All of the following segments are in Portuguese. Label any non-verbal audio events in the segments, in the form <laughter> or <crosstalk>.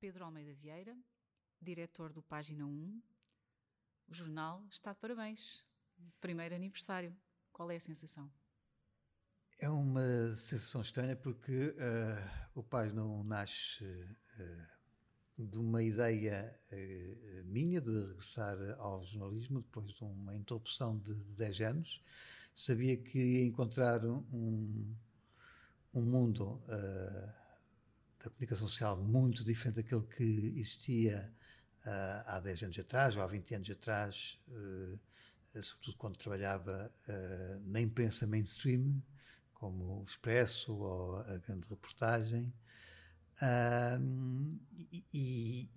Pedro Almeida Vieira, diretor do Página 1. O jornal está de parabéns. Primeiro aniversário. Qual é a sensação? É uma sensação estranha porque uh, o Página 1 nasce uh, de uma ideia uh, minha de regressar ao jornalismo depois de uma interrupção de, de 10 anos. Sabia que ia encontrar um, um mundo da comunicação social muito diferente daquele que existia uh, há 10 anos atrás ou há 20 anos atrás, uh, sobretudo quando trabalhava uh, na imprensa mainstream, como o Expresso ou a grande reportagem. E, e,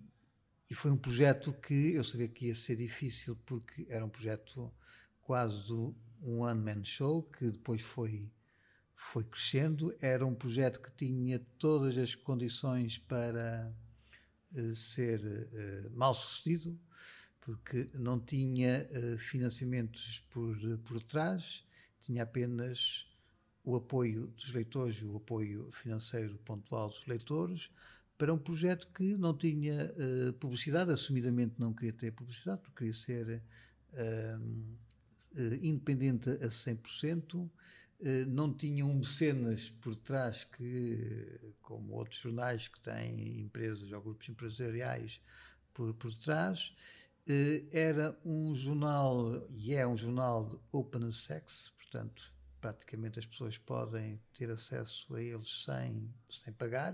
e, foi um projeto que eu sabia que ia ser difícil porque era um projeto quase do um one-man show que depois foi foi crescendo. Era um projeto que tinha todas as condições para uh, ser uh, mal sucedido, porque não tinha uh, financiamentos por, por trás, tinha apenas o apoio dos leitores e o apoio financeiro pontual dos leitores para um projeto que não tinha publicidade, assumidamente não queria ter publicidade, porque queria ser independente a 100%, eh, não tinham mecenas por trás que, como outros jornais que têm empresas ou grupos empresariais por, por trás, eh, era um jornal, e é um jornal de open access, portanto, praticamente as pessoas podem ter acesso a eles sem, sem pagar,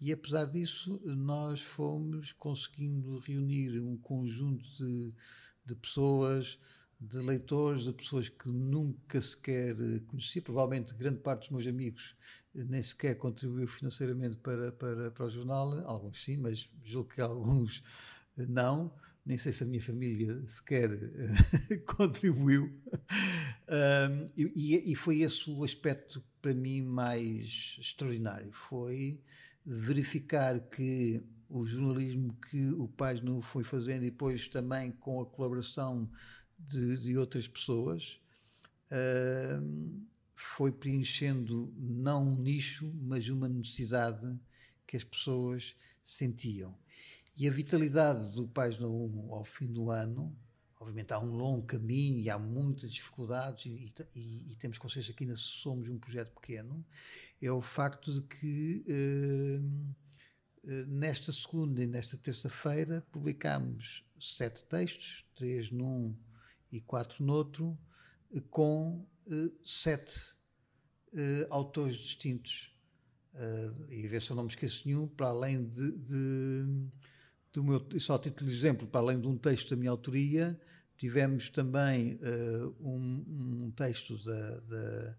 e apesar disso, nós fomos conseguindo reunir um conjunto de, de pessoas de leitores, de pessoas que nunca sequer eh, conheci. Provavelmente grande parte dos meus amigos eh, nem sequer contribuiu financeiramente para, para, para o jornal. Alguns sim, mas julgo que alguns eh, não. Nem sei se a minha família sequer <laughs> contribuiu. Um, e, e foi esse o aspecto para mim mais extraordinário. Foi verificar que o jornalismo que o Pais foi fazendo e depois também com a colaboração de, de outras pessoas, uh, foi preenchendo não um nicho, mas uma necessidade que as pessoas sentiam. E a vitalidade do Página 1 ao fim do ano, obviamente há um longo caminho e há muitas dificuldades e, e, e temos consciência que ainda somos um projeto pequeno, é o facto de que uh, nesta segunda e nesta terça-feira publicámos sete textos, três num e quatro noutro, eh, com uh, sete uh, autores distintos. Uh, e ver se eu não me esqueço nenhum, para além de, de do meu, só título de exemplo, para além de um texto da minha autoria, tivemos também um, um, texto da, da,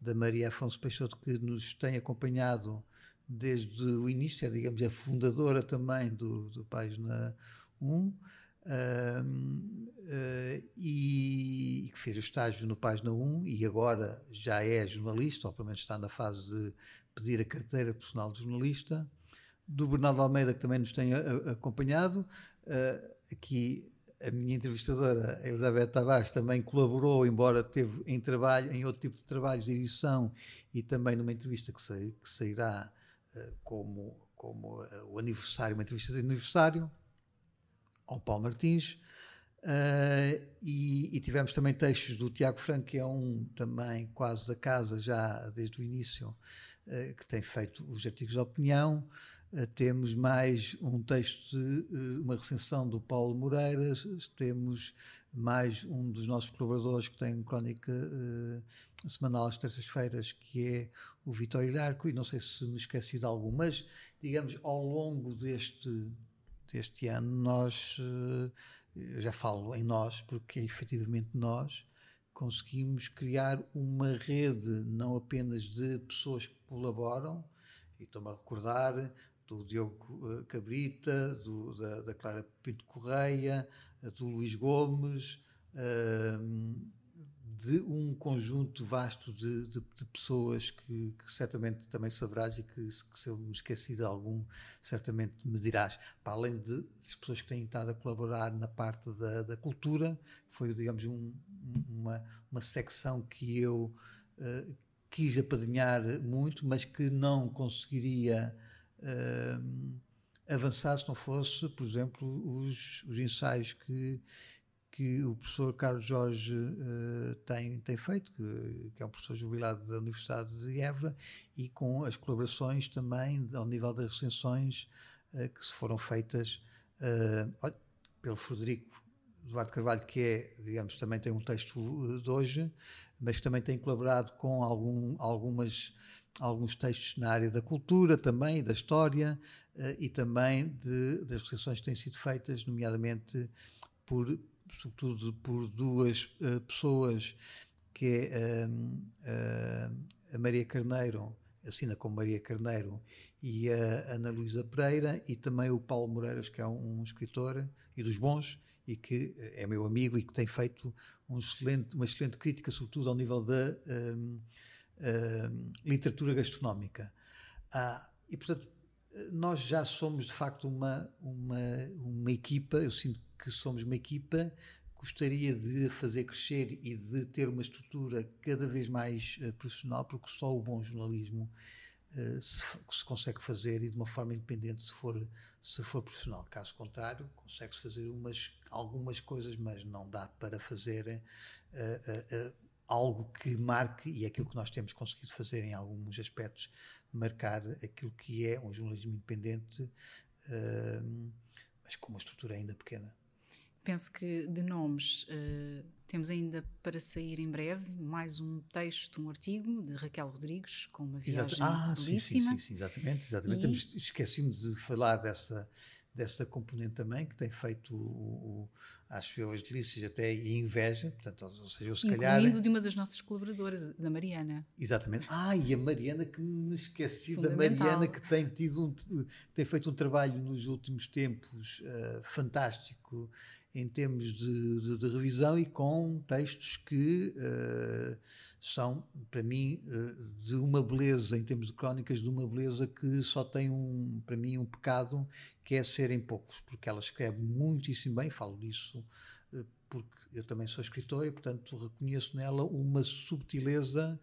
da, Maria Afonso Peixoto que nos tem acompanhado desde o início, é, digamos, a fundadora também do, do Página 1. Uh, uh, e, que fez estágio no Página 1 e agora já é jornalista, ou pelo menos está na fase de pedir a carteira profissional de jornalista. Do Bernardo Almeida, que também nos tem a, a, acompanhado. Uh, aqui a minha entrevistadora, Elizabeth Tavares, também colaborou, embora teve em trabalho, em outro tipo de trabalhos de edição e também numa entrevista que, sa que sairá como, como o aniversário, uma entrevista de aniversário ao Paulo Martins. Uh, e, e, tivemos também textos do Tiago Franco, que é um também quase da casa já desde o início, uh, que tem feito os artigos de opinião. Uh, temos mais um texto, de, uma recensão do Paulo Moreiras, temos mais um dos nossos colaboradores que tem crónica semanal às terças-feiras, que é o Vitório Larco, e não sei se me esqueci de algum, mas digamos ao longo deste deste ano, nós, eh, eu já falo em nós, porque é efetivamente nós, conseguimos criar uma rede não apenas de pessoas que colaboram, e estou-me a recordar do Diogo eh, Cabrita, do, da, da, Clara Pinto Correia, do Luís Gomes, uh, de um conjunto vasto de, de, de pessoas que, que, certamente também saberás e que, que, se eu me esqueci de algum, certamente me dirás. Para além de, das pessoas que têm estado a colaborar na parte da, da cultura, foi, digamos, um, uma, uma secção que eu uh, quis apadrinhar muito, mas que não conseguiria uh, avançar se não fosse, por exemplo, os, os ensaios que, que o professor Carlos Jorge uh, tem, tem feito, que, que, é um professor jubilado da Universidade de Évora, e com as colaborações também ao nível das recensões uh, que se foram feitas uh, pelo Frederico Eduardo Carvalho, que é, digamos, também tem um texto de hoje, mas que também tem colaborado com algum, algumas alguns textos na área da cultura também, da história e também de, das reflexões que têm sido feitas, nomeadamente por, sobretudo por duas uh, pessoas, que é a Maria Carneiro, assina como Maria Carneiro, e a Ana Luísa Pereira, e também o Paulo Moreiras, que é um, escritor e dos bons, e que é meu amigo e que tem feito um excelente, uma excelente crítica, sobretudo ao nível da uh, literatura gastronómica. Ah, e, portanto, nós já somos de facto uma, uma, uma equipa, eu sinto que somos uma equipa, gostaria de fazer crescer e de ter uma estrutura cada vez mais uh, profissional, porque só o bom jornalismo uh, se, se, consegue fazer e de uma forma independente se for, se for profissional. Caso contrário, consegue-se fazer umas, algumas coisas, mas não dá para fazer uh, algo que marque, e é aquilo que nós temos conseguido fazer em alguns aspectos, marcar aquilo que é um jornalismo independente, mas com uma estrutura ainda pequena. Penso que de nomes uh, temos ainda para sair em breve mais um texto, um artigo de Raquel Rodrigues com uma viagem ah, belíssima. Sim, sim, sim, exatamente. exatamente. E... Esqueci-me de falar dessa, dessa componente também, que tem feito, o, o, acho eu, as delícias até e inveja, portanto, ou seja, eu se Incluindo calhar... de uma das nossas colaboradoras, da Mariana. Exatamente. Ah, e a Mariana, que me esqueci da Mariana, que tem, tido um, tem feito um trabalho nos últimos tempos uh, fantástico em termos de, de, de, revisão e com textos que uh, são, para mim, uh, de uma beleza, em termos de crónicas, de uma beleza que só tem, um, para mim, um pecado, que é serem poucos, porque ela escreve muitíssimo bem, falo disso uh, porque eu também sou escritor e, portanto, reconheço nela uma subtileza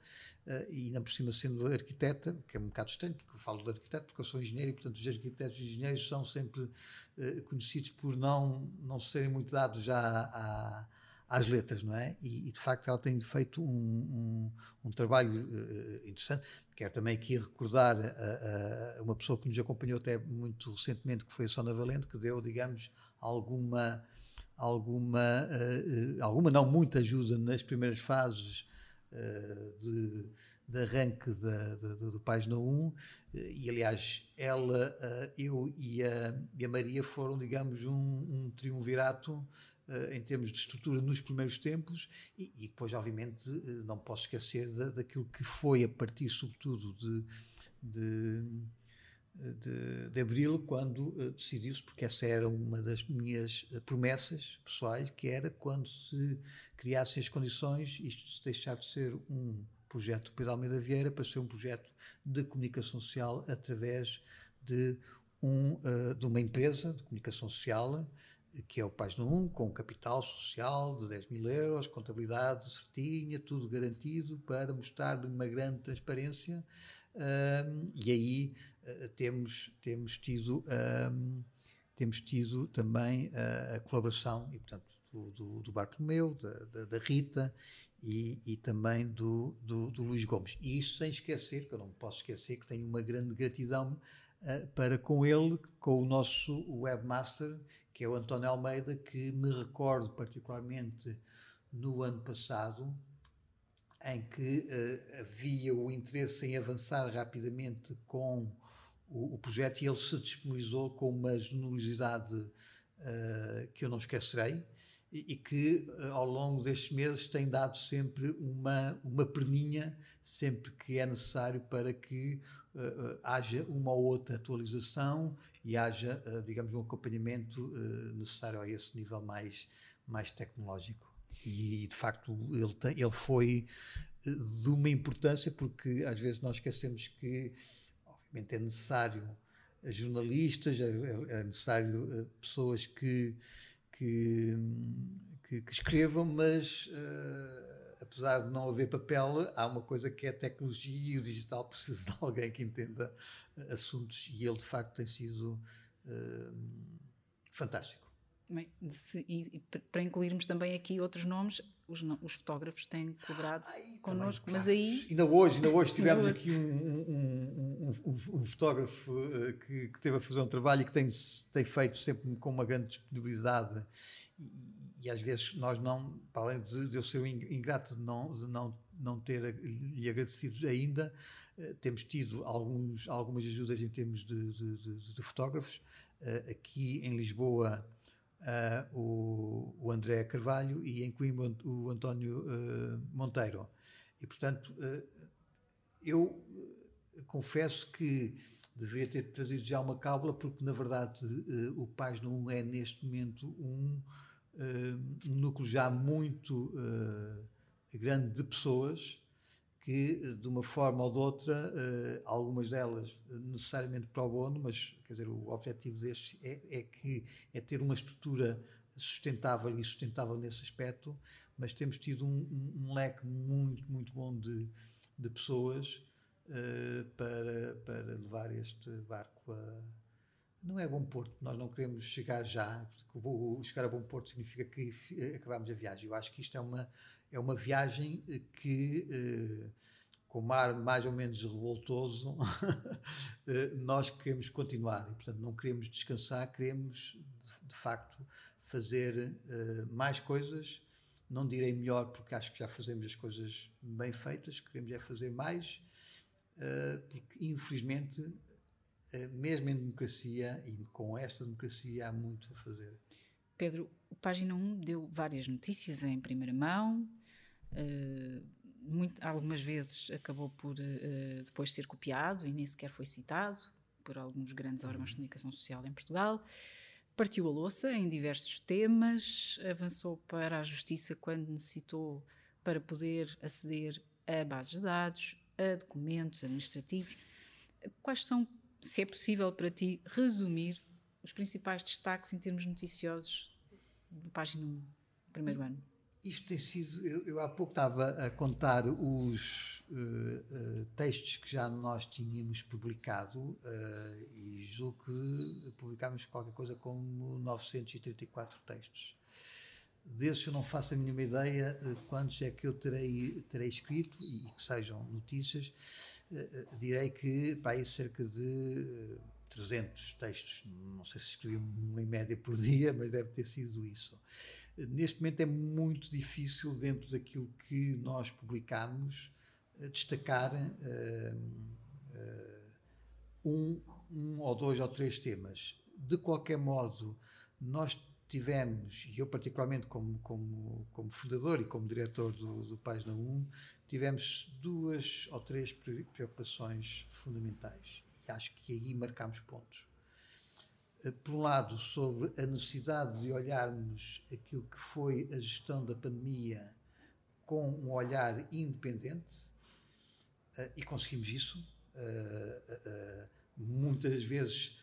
Uh, e ainda por cima sendo arquiteta, que é um bocado estranho, porque eu falo de arquiteto porque eu sou engenheiro e, portanto, os arquitetos e engenheiros são sempre uh, conhecidos por não, não serem muito dados já à, às letras, não é? E, e, de facto ela tem feito um, um, um trabalho uh, interessante. Quero também aqui recordar uma pessoa que nos acompanhou até muito recentemente, que foi a Sona Valente, que deu, digamos, alguma, alguma, alguma não muita ajuda nas primeiras fases eh, de, de arranque da, de, do Página 1, eh, e aliás, ela, eh, eu e a, e a Maria foram, digamos, um, um triunvirato em termos de estrutura nos primeiros tempos, e, e depois, obviamente, não posso esquecer da, daquilo que foi a partir, sobretudo, de, de de, de abril, quando uh, decidiu-se, porque essa era uma das minhas uh, promessas pessoais, que era quando se criassem as condições, isto se deixar de ser um projeto de Pedro Almeida Vieira para ser um projeto de comunicação social através de, um, uh, de uma empresa de comunicação social, que é o Página 1, com capital social de 10 mil euros, contabilidade certinha, tudo garantido para mostrar uma grande transparência. E aí uh, temos, temos, tido, temos tido também a colaboração e, portanto, do, do, do Bartolomeu, da, da, da Rita e, e, também do, do, do, Luís Gomes. E isso sem esquecer, que eu não posso esquecer, que tenho uma grande gratidão uh, para com ele, com o nosso webmaster, que é o António Almeida, que me recordo particularmente no ano passado, em que uh, havia o interesse em avançar rapidamente com o, o, projeto e ele se disponibilizou com uma generosidade uh, que eu não esquecerei e, que eh, ao longo destes meses tem dado sempre uma, uma perninha, sempre que é necessário para que uh, haja uma ou outra atualização e haja, uh, digamos, um acompanhamento uh, necessário a esse nível mais, mais tecnológico. E, de facto, ele, tem, ele foi de uma importância, porque às vezes nós esquecemos que, obviamente, é necessário jornalistas, é, é, é necessário pessoas que que, que, que escrevam, mas uh, apesar de não haver papel, há uma coisa que é a tecnologia e o digital precisa <laughs> de alguém que entenda assuntos e ele de facto tem sido fantástico. Bem, se, e, para incluirmos também aqui outros nomes, os, os fotógrafos têm colaborado Ai, connosco, claro. mas aí. Ainda hoje, ainda hoje <laughs> tivemos aqui um, um, um, um fotógrafo uh, que, que teve a fazer um trabalho e que tem, tem feito sempre com uma grande disponibilidade. E, e às vezes nós não, para além de, de eu ser ingrato de não, de não, não ter lhe agradecido ainda, uh, temos tido alguns, algumas ajudas em termos de, de, de fotógrafos. Uh, aqui em Lisboa uh, o, o, André Carvalho e em Coimbra o António uh, Monteiro. E, portanto, uh, eu confesso que deveria ter trazido já uma cábula, porque, na verdade, o Página 1 é, neste momento, um, um núcleo já muito grande de pessoas que, de uma forma ou de outra, uh, algumas delas necessariamente para o bono, mas quer dizer, o objetivo destes é, é, que, é ter uma estrutura sustentável e sustentável nesse aspecto, mas temos tido um, um, leque muito, muito bom de, de pessoas uh, para, para levar este barco a. Não é bom porto, nós não queremos chegar já, o, chegar a bom porto significa que acabamos a viagem. Eu acho que isto é uma, é uma viagem eh, que, eh, com o mar mais ou menos revoltoso, <laughs> eh, nós queremos continuar e, portanto, não queremos descansar, queremos, de, facto, fazer mais coisas. Não direi melhor, porque acho que já fazemos as coisas bem feitas, queremos é fazer mais, porque, infelizmente, mesmo em democracia, e com esta democracia, há muito a fazer. Pedro, Página 1 deu várias notícias em primeira mão, Uh, muito, algumas vezes acabou por uh, depois ser copiado e nem sequer foi citado por alguns grandes órgãos de comunicação social em Portugal. Partiu a louça em diversos temas, avançou para a justiça quando necessitou para poder aceder a bases de dados, a documentos administrativos. Quais são, se é possível para ti, resumir os principais destaques em termos noticiosos do página 1, primeiro ano? Isto tem sido. Eu, eu, há pouco estava a contar os uh, uh, textos que já nós tínhamos publicado uh, e julgo que publicámos qualquer coisa como 934 textos. Desses eu não faço a mínima ideia quantos é que eu terei, terei escrito e, que sejam notícias. direi que para aí cerca de 300 textos. Não sei se escrevi um em média por <laughs> dia, mas deve ter sido isso neste momento é muito difícil, dentro daquilo que nós publicamos, eh, destacar uh, uh, um, um ou dois ou três temas. De qualquer modo, nós tivemos, e eu particularmente como, como, como fundador e como diretor do, do Página 1, tivemos duas ou três preocupações fundamentais. E acho que aí marcamos pontos. Eh, por um lado, sobre a necessidade de olharmos aquilo que foi a gestão da pandemia com um olhar independente, uh, e conseguimos isso. Uh, uh, muitas vezes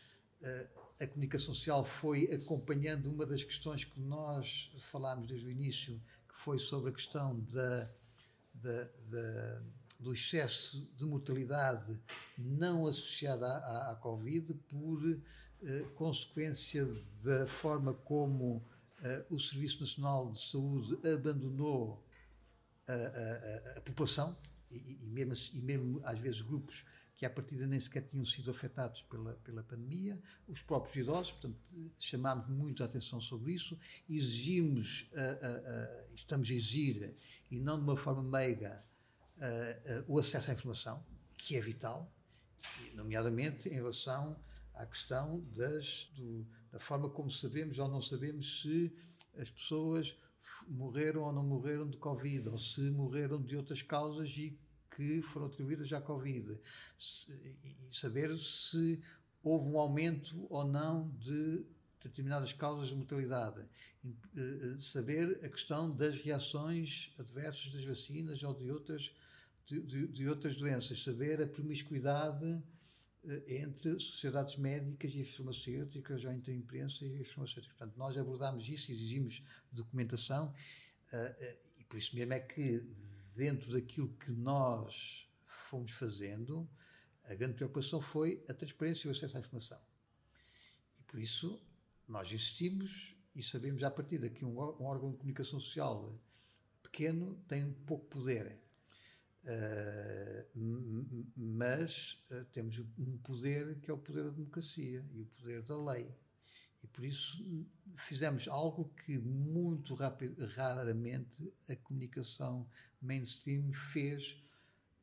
a comunicação social foi acompanhando uma das questões que nós falámos desde o início, que foi sobre a questão da, da, da do excesso de mortalidade não associada à, à, Covid por eh, consequência da forma como uh, o Serviço Nacional de Saúde abandonou a, a, a população e, e, mesmo, e mesmo às vezes grupos que à partida nem sequer tinham sido afetados pela, pela pandemia, os próprios idosos, portanto, chamámos muito a atenção sobre isso, exigimos, uh, estamos a exigir, e não de uma forma meiga, o acesso à informação, que é vital, nomeadamente em relação à questão das, do, da forma como sabemos ou não sabemos se as pessoas morreram ou não morreram de Covid, ou se morreram de outras causas e que foram atribuídas à Covid. Se, e saber se houve um aumento ou não de determinadas causas de mortalidade. Eh, saber a questão das reações adversas das vacinas ou de outras, de, de, outras doenças. Saber a promiscuidade eh, entre sociedades médicas e farmacêuticas, ou entre a imprensa e as farmacêuticas. Portanto, nós abordámos isso, exigimos documentação, eh, eh, e por isso mesmo é que, dentro daquilo que nós fomos fazendo, a grande preocupação foi a transparência e o acesso à informação. E, por isso, nós insistimos e sabemos à partida que um, um órgão de comunicação social pequeno tem pouco poder. Uh, mas uh, temos um poder que é o poder da democracia e o poder da lei. E por isso fizemos algo que muito raramente a comunicação mainstream fez,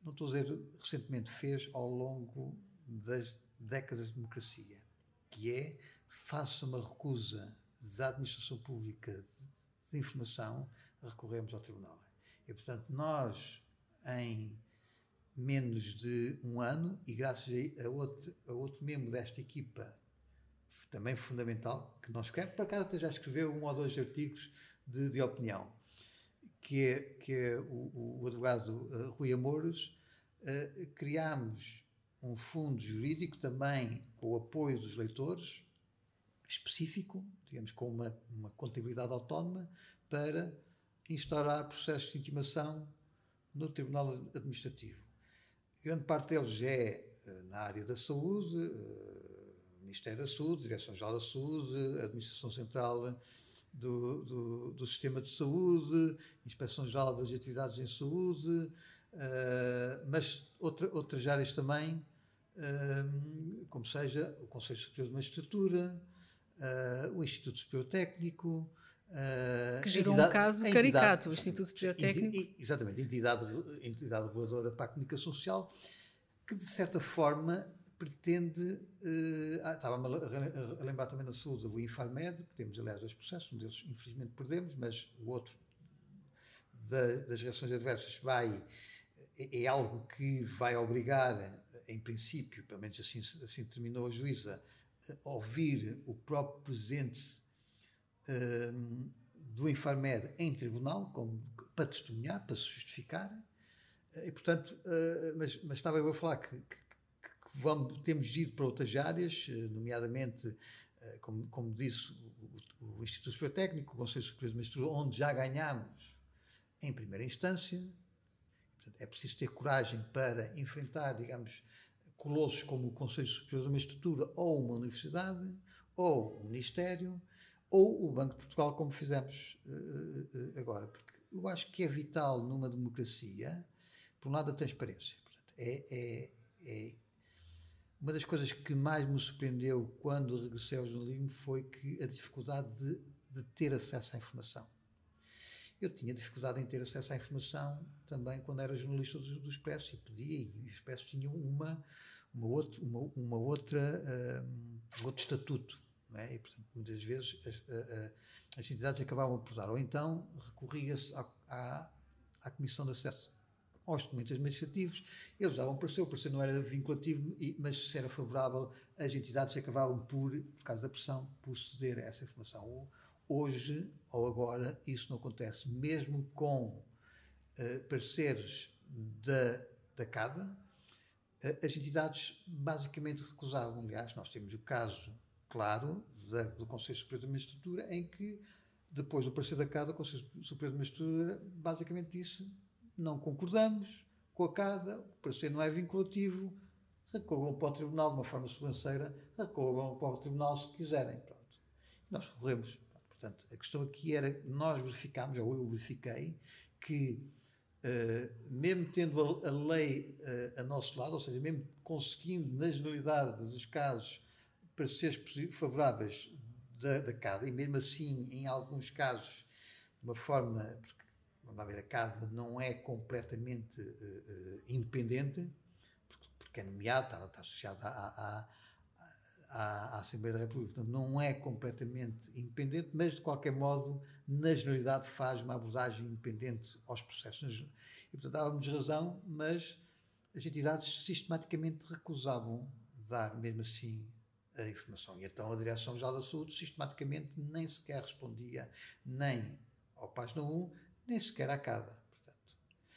não estou a dizer recentemente, fez ao longo das décadas de democracia, que é faça uma recusa da administração pública de informação, recorremos ao tribunal. E portanto nós em menos de um ano e graças a outro, a outro membro desta equipa também fundamental, que não escreve, por acaso até já escreveu um ou dois artigos de, de opinião, que é, que é o, o advogado uh, Rui Amores, uh, criámos um fundo jurídico também com o apoio dos leitores, específico, digamos, com uma, uma contabilidade autónoma, para instaurar processos de intimação no Tribunal Administrativo. Grande parte deles é uh, na área da saúde, Ministério da Saúde, Direção-Geral da Saúde, Administração Central do, do, do, Sistema de Saúde, Inspeção-Geral das Atividades em Saúde, mas outra, outras áreas também, como seja o Conselho Superior de Magistratura, o Instituto Superior Técnico, Uh, que gerou entidade, um caso caricato, o Instituto Superior Técnico. Exatamente, entidade, entidade reguladora para a comunicação social, que de certa forma pretende. Uh, ah, Estava-me a, a, lembrar também na saúde do Infarmed, que temos, aliás, dois processos, um deles infelizmente perdemos, mas o outro da, das reações adversas vai. É, é, algo que vai obrigar, em princípio, pelo menos assim, assim terminou a juíza, a ouvir o próprio presidente uh, do Infarmed em tribunal, como, para testemunhar, para se justificar. E, portanto, uh, mas, mas estava eu a falar que, que vamos, temos ido para outras áreas, eh, nomeadamente, eh, como, como disse, o, o Instituto Superior Técnico, o Conselho Superior de Magistratura, onde já ganhámos em primeira instância. É preciso ter coragem para enfrentar, digamos, colossos como o Conselho Superior de Magistratura ou uma universidade, ou o Ministério, ou o Banco de Portugal, como fizemos uh, agora. Porque eu acho que é vital numa democracia, por um lado, a transparência. Portanto, é, é, é uma das coisas que mais me surpreendeu quando regressei ao jornalismo foi que a dificuldade de, de ter acesso à informação. Eu tinha dificuldade em ter acesso à informação também quando era jornalista do, do Expresso e pedia, e o Expresso tinha uma, uma, outro, uma, uma outra, um, outro estatuto. É? E, portanto, muitas vezes as, as, entidades acabavam por dar, ou então recorria-se à, à, à Comissão de Acesso aos documentos administrativos, eles davam parecer, o parecer não era vinculativo, mas se era favorável, as entidades acabavam por, por causa da pressão, por ceder a essa informação. Hoje, ou agora, isso não acontece. Mesmo com uh, pareceres da, da CADA, uh, as entidades basicamente recusavam. Aliás, nós temos o caso, claro, da, do Conselho Superior de Magistratura, em que, depois do parecer da CADA, o Conselho Superior de Magistratura basicamente disse não concordamos com a CADA, o parecer não é vinculativo, recorram para o Tribunal de uma forma sobranceira, recorram para o Tribunal se quiserem. Pronto. Nós recorremos. Portanto, a questão aqui era nós verificámos, ou eu verifiquei, que uh, mesmo tendo a, a lei uh, a nosso lado, ou seja, mesmo conseguindo, na generalidade dos casos, pareceres favoráveis da, da CADA, e mesmo assim, em alguns casos, de uma forma, lá ver, a CAD não é completamente uh, independente, porque, porque, é nomeado, está, está associado à, à, à, à, Assembleia da República, portanto não é completamente independente, mas de qualquer modo, na generalidade, faz uma abordagem independente aos processos. E portanto dávamos razão, mas as entidades sistematicamente recusavam dar, mesmo assim, a informação. E então a Direção-Geral da Saúde sistematicamente nem sequer respondia nem ao página 1, nem sequer à CADA.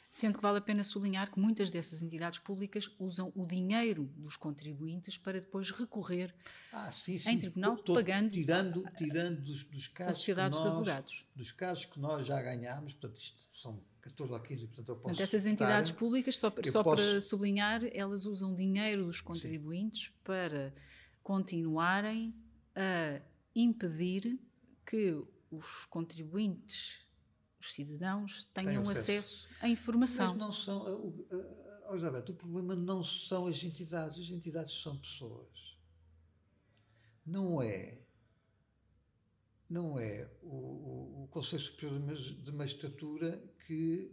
Sendo que vale a pena sublinhar que muitas dessas entidades públicas usam o dinheiro dos contribuintes para depois recorrer ah, sim, sim. em tribunal, pagando tirando, tirando dos, dos casos sociedades nós, de advogados. Dos casos que nós já ganhámos, portanto, isto são 14 ou 15, portanto, eu posso. Portanto, essas entidades públicas, só, só posso... para sublinhar, elas usam dinheiro dos contribuintes sim. para continuarem a impedir que os contribuintes, os cidadãos, tenham acesso. acesso. à informação. Mas não são. Elizabeth, o problema não são as entidades, as entidades são pessoas. Não é. Não é o, o, o Conselho Superior de Magistratura que,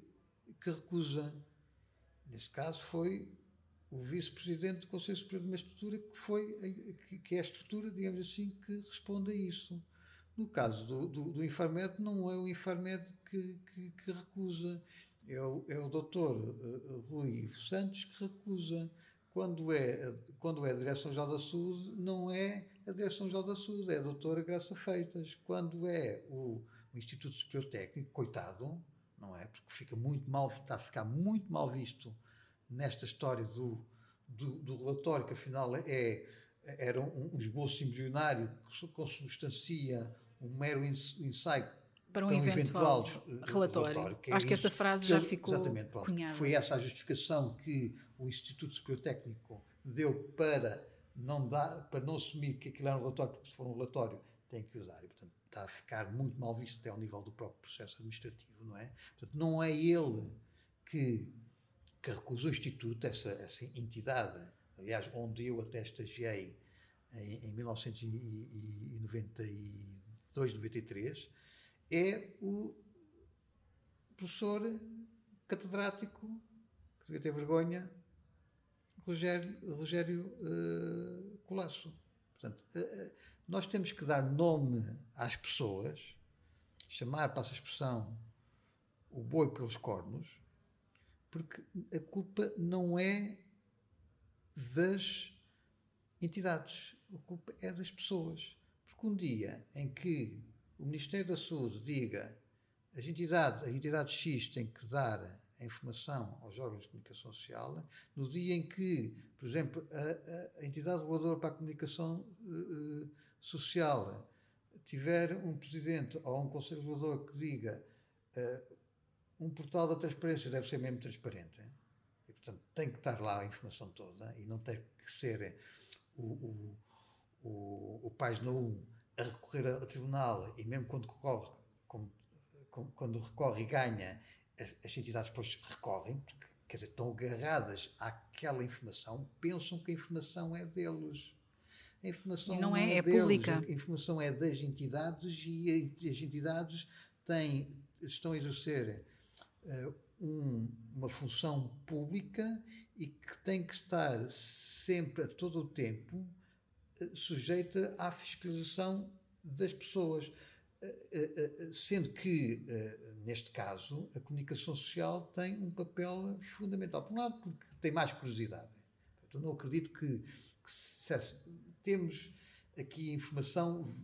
que recusa. Neste caso foi o vice-presidente do Conselho Superior de Magistratura, que, foi, que, é a estrutura, digamos assim, que responde a isso. No caso do, do, do Infarmed, não é o Infarmed que, que, que recusa, é o, é o doutor uh, Rui Santos que recusa. Quando é, quando é a Direção-Geral da Saúde, não é a Direção-Geral da Saúde, é a doutora Graça Feitas. Quando é o, o Instituto Superior Técnico, coitado, não é? Porque fica muito mal, está a ficar muito mal visto nesta história do, do, do relatório, que afinal é, era um, um esboço embrionário que consubstancia um mero insight para um, eventual, eventual, eh, relatório. relatório que é Acho que essa frase já ficou exatamente, cunhada. Foi essa a justificação que o Instituto Superior Técnico deu para não, dar, para não assumir que aquilo era um relatório, porque se for um relatório tem que usar. E, portanto, está a ficar muito mal visto até ao nível do próprio processo administrativo, não é? Portanto, não é ele que que recusou o Instituto, essa, essa entidade, aliás, onde eu até estagiei em, em 1992, 93, é o professor catedrático, que devia ter vergonha, Rogério, Rogério uh, Colasso. Portanto, uh, nós temos que dar nome às pessoas, chamar, para essa expressão, o boi pelos cornos, porque a culpa não é das entidades, a culpa é das pessoas. Porque um dia em que o Ministério da Saúde diga as entidades, a entidade X tem que dar a informação aos órgãos de comunicação social, no dia em que, por exemplo, a, a entidade reguladora para a comunicação uh, social tiver um presidente ou um conselho regulador que diga uh, um portal da transparência deve ser mesmo transparente. E, portanto, tem que estar lá a informação toda e não tem que ser o, o, o, o página 1 a recorrer ao tribunal e mesmo quando recorre, como, como, quando recorre e ganha, as, as entidades depois recorrem, porque, quer dizer, estão agarradas àquela informação, pensam que a informação é deles. A informação e não, é, é, é deles, pública. A informação é das entidades e as entidades têm, estão a exercer um, uma função pública e que tem que estar sempre, a todo o tempo, uh, sujeita à fiscalização das pessoas. Uh, sendo que, neste caso, a comunicação social tem um papel fundamental. Por um lado, porque tem mais curiosidade. Eu não acredito que, que se, temos aqui informação,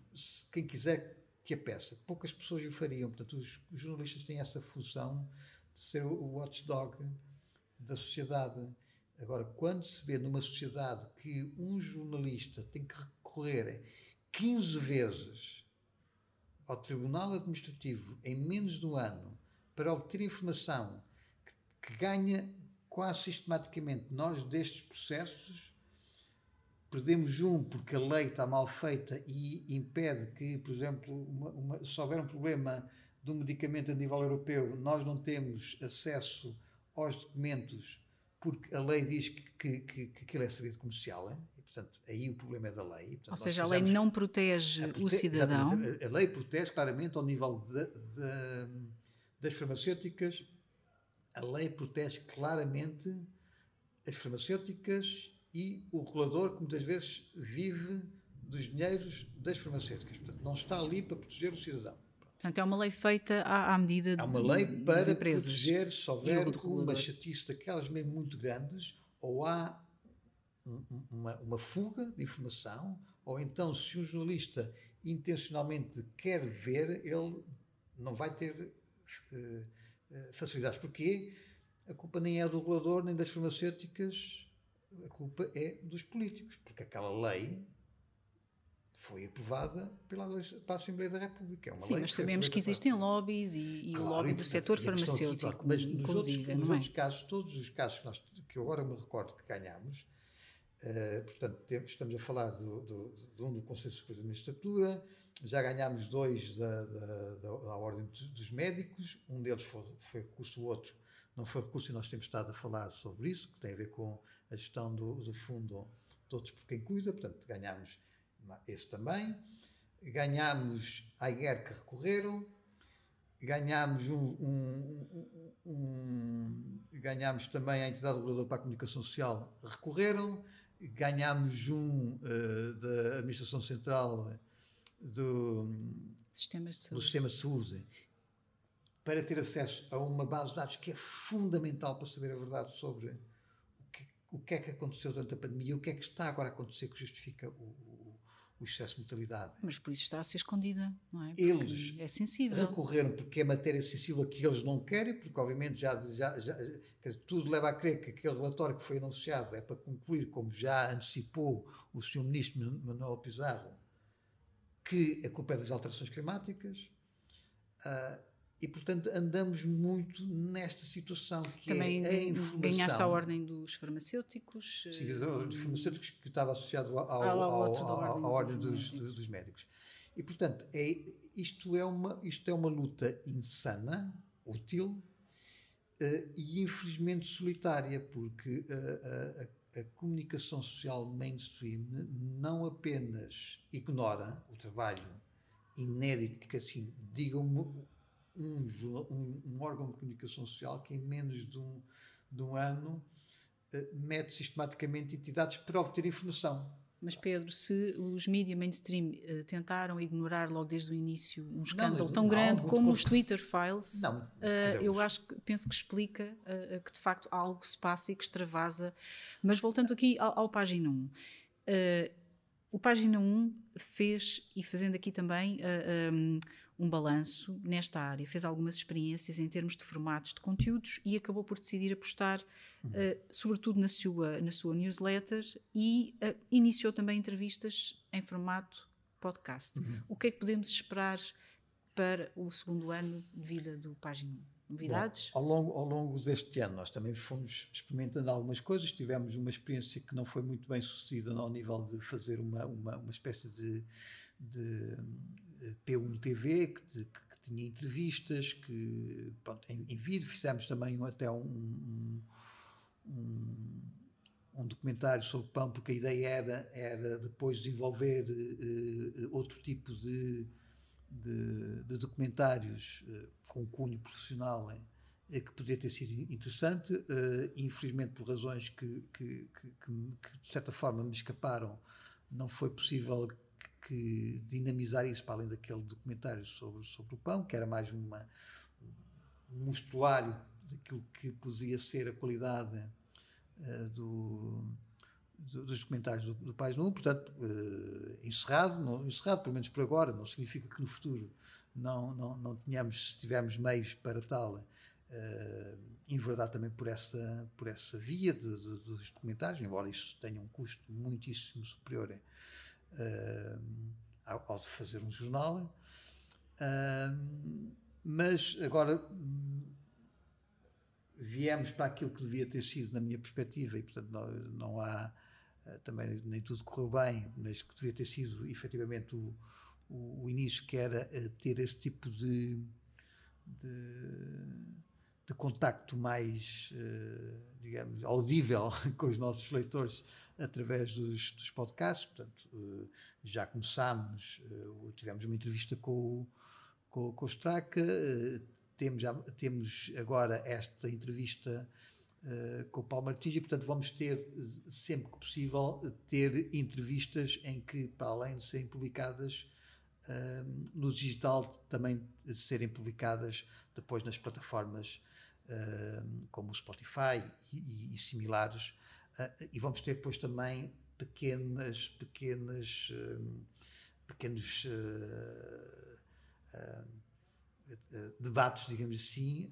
quem quiser que a peça. Poucas pessoas o fariam. Portanto, os, os jornalistas têm essa função de ser o watchdog da sociedade. Agora, quando se vê numa sociedade que um jornalista tem que recorrer 15 vezes ao Tribunal Administrativo em menos de um ano para obter informação que, que ganha quase sistematicamente nós destes processos perdemos um porque a lei está mal feita e impede que, por exemplo, uma, uma, se houver um problema do medicamento a nível europeu, nós não temos acesso aos documentos porque a lei diz que, que, que, que aquilo é serviço comercial, hein? e portanto aí o problema é da lei. Portanto, Ou seja, a lei não protege a prote o cidadão. A, a, lei protege claramente ao nível de, de, das farmacêuticas, a lei protege claramente as farmacêuticas e o regulador que muitas vezes vive dos dinheiros das farmacêuticas. Portanto, não está ali para proteger o cidadão. Portanto, é uma lei feita à, à medida É uma lei para proteger se houver uma chatice daquelas mesmo muito grandes, ou há uma, uma, fuga de informação, ou então se um jornalista intencionalmente quer ver, ele não vai ter uh, facilidades. Porquê? A culpa nem é do regulador, nem das farmacêuticas, a culpa é dos políticos, porque aquela lei foi aprovada pela, pela Assembleia da República. É uma Sim, lei mas sabemos que existem lobbies e, e claro, o lobby do setor farmacêutico, aqui, mas nos outros, nos é? outros casos, todos os casos que, nós, que eu agora me recordo que ganhámos, Uh, portanto, temos, estamos a falar do, do, de um do Conselho Superior de Magistratura, já ganhámos dois da, da, da, da Ordem dos Médicos, um deles foi, foi recurso, o outro não foi recurso, e nós temos estado a falar sobre isso, que tem a ver com a gestão do, do fundo Todos por Quem Cuida, portanto, ganhámos esse também. Ganhámos a IGER que recorreram, ganhámos um, um, um, um, ganhámos também a entidade reguladora para a comunicação social recorreram ganhámos um uh, da administração central do, Sistemas de saúde. do sistema de saúde para ter acesso a uma base de dados que é fundamental para saber a verdade sobre o que, o é que aconteceu durante a pandemia e o que é que está agora a acontecer que justifica o, o excesso de mortalidade. Mas por isso está a ser escondida, não é? Porque eles é sensível. recorreram porque é matéria sensível que eles não querem, porque obviamente já, já, já tudo leva a crer que aquele relatório que foi anunciado é para concluir, como já antecipou o Sr. Ministro Manuel Pizarro, que a culpa é das alterações climáticas. Uh, e, portanto, andamos muito nesta situação que Também é a informação. ganhaste a ordem dos farmacêuticos. Sim, a ordem dos farmacêuticos que estava associado ao, ao, ao, à ordem dos, dos, dos, médicos. E, portanto, é, isto, é uma, isto é uma luta insana, útil uh, e, infelizmente, solitária, porque uh, a, a, comunicação social mainstream não apenas ignora o trabalho inédito, porque assim, digam-me um, um, um, órgão de comunicação social que em menos de um, de um ano uh, mete sistematicamente entidades para obter informação. Mas Pedro, se os mídias mainstream uh, tentaram ignorar logo desde o início um escândalo não, tão não, grande como os Twitter Files, uh, eu acho que penso que explica uh, que de facto algo se passa e que extravasa. Mas voltando aqui ao, ao página 1, o página 1 fez, e fazendo aqui também um, um balanço nesta área, fez algumas experiências em termos de formatos de conteúdos e acabou por decidir apostar, uhum. uh, sobretudo na sua, na sua newsletter, e uh, iniciou também entrevistas em formato podcast. Uhum. O que é que podemos esperar para o segundo ano de vida do Página 1? Novidades? Bom, ao, longo, ao longo deste ano, nós também fomos experimentando algumas coisas. Tivemos uma experiência que não foi muito bem sucedida ao nível de fazer uma, uma, uma espécie de, de P1 TV, que, que, que tinha entrevistas, que pronto, em, em, vídeo. Fizemos também até um, um, um, documentário sobre pão, porque a ideia era, era depois desenvolver uh, outro tipo de, de, de documentários uh, com cunho profissional que poderia ter sido interessante, uh, infelizmente por razões que, que, que, que, de certa forma me escaparam, não foi possível que dinamizar isso para além daquele documentário sobre, sobre o pão, que era mais uma, um mostruário daquilo que poderia ser a qualidade uh, do, do, dos documentários do, do Pais 1, portanto, uh, encerrado, não, encerrado, pelo menos por agora, não significa que no futuro não, não, não tenhamos, se tivermos meios para tal, uh, enverdar também por essa, por essa via de, de, dos documentários, embora isso tenha um custo muitíssimo superior uh, ao, de fazer um jornal. Uh, mas agora viemos para aquilo que devia ter sido na minha perspectiva e portanto não, não há uh, também nem tudo correu bem mas que devia ter sido efetivamente o, o, o início que era ter esse tipo de, de, de contacto mais uh, digamos audível <laughs> com os nossos leitores através dos, dos podcasts. Portanto, uh, já começámos, uh, tivemos uma entrevista com, com, com o Straca, uh, temos, temos agora esta entrevista com o Paulo Martins e, portanto, vamos ter, sempre que possível, ter entrevistas em que, para além de serem publicadas no digital, também serem publicadas depois nas plataformas como o Spotify e, e, similares, Uh, e vamos ter depois também pequenas, pequenas, uh, pequenos uh, debates, digamos assim,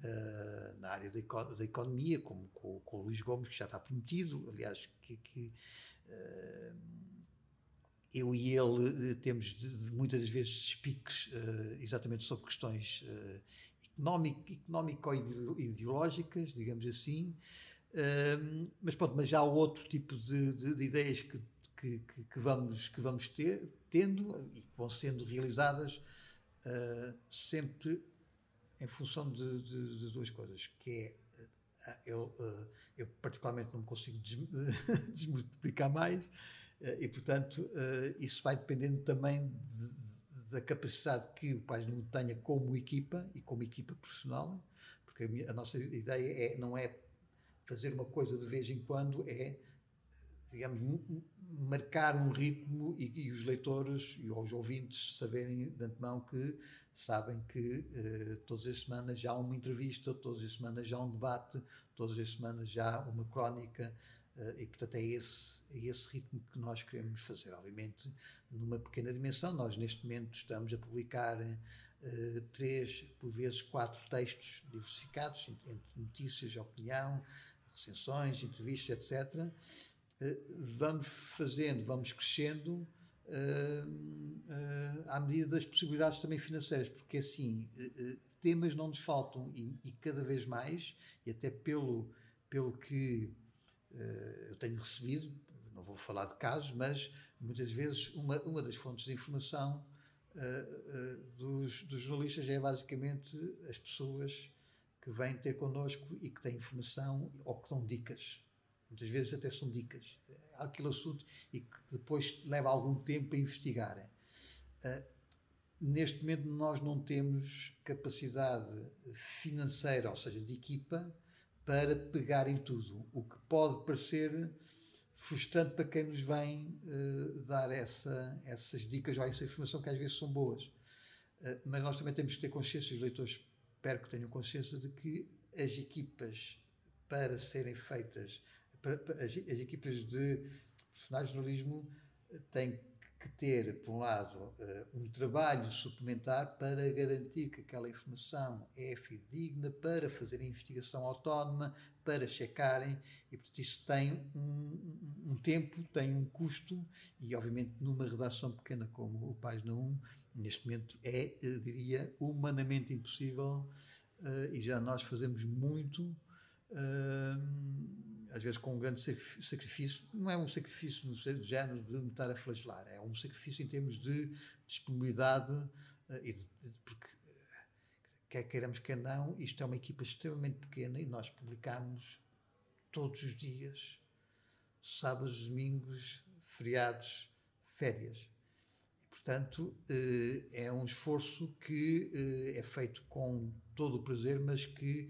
na área da, da economia, como com, com, o Luís Gomes, que já está prometido, aliás, que, que eu e ele temos de, de, muitas vezes despiques exatamente sobre questões económico-ideológicas, digamos assim, Uh, mas pronto, mas já há outro tipo de, de, de ideias que, que, que, vamos, que vamos ter, tendo e que vão sendo realizadas uh, sempre em função de, de, de, duas coisas, que é uh, eu, uh, eu particularmente não consigo des <laughs> desmultiplicar mais e portanto isso vai dependendo também da capacidade que o Pais não tenha como equipa e como equipa profissional, porque a, minha, a nossa ideia é, não é fazer uma coisa de vez em quando, é digamos, marcar um ritmo e, e, os leitores e os ouvintes saberem de antemão que sabem que uh, todas as semanas já há uma entrevista, todas as semanas já há um debate, todas as semanas já há uma crónica e, portanto, é esse, é esse ritmo que nós queremos fazer. Obviamente, numa pequena dimensão, nós neste momento estamos a publicar uh, três, por vezes quatro textos diversificados, entre notícias, opinião, recensões, entrevistas, etc., eh, vamos fazendo, vamos crescendo uh, uh, à medida das possibilidades também financeiras, porque assim, uh, temas não nos faltam e, e, cada vez mais, e até pelo, pelo que eu tenho recebido, não vou falar de casos, mas muitas vezes uma, uma das fontes de informação dos, dos jornalistas é basicamente as pessoas que vêm ter connosco e que têm informação ou que dão dicas Muitas vezes até são dicas. Há aquele assunto e que depois leva algum tempo a investigarem. Uh, neste momento nós não temos capacidade financeira, ou seja, de equipa, para pegar em tudo. O que pode parecer frustrante para quem nos vem uh, dar essa, essas dicas ou essa informação que às vezes são boas. Uh, mas nós também temos que ter consciência, os leitores espero que tenham consciência de que as equipas para serem feitas as, as equipas de profissionais de jornalismo eh, têm que ter, por um lado, eh, um trabalho suplementar para garantir que aquela informação é fidedigna, para fazer a investigação autónoma, para checarem, e portanto isso tem um, um, tempo, tem um custo, e obviamente numa redação pequena como o Página 1, neste momento é, eh, diria, humanamente impossível, e já nós fazemos muito às vezes com um grande sacrifício, não é um sacrifício no género de me estar a flagelar, é um sacrifício em termos de disponibilidade, uh, e de, porque quer queiramos, quer não, isto é uma equipa extremamente pequena e nós publicamos todos os dias, sábados, domingos, feriados, férias. E, portanto, uh, é um esforço que é feito com todo o prazer, mas que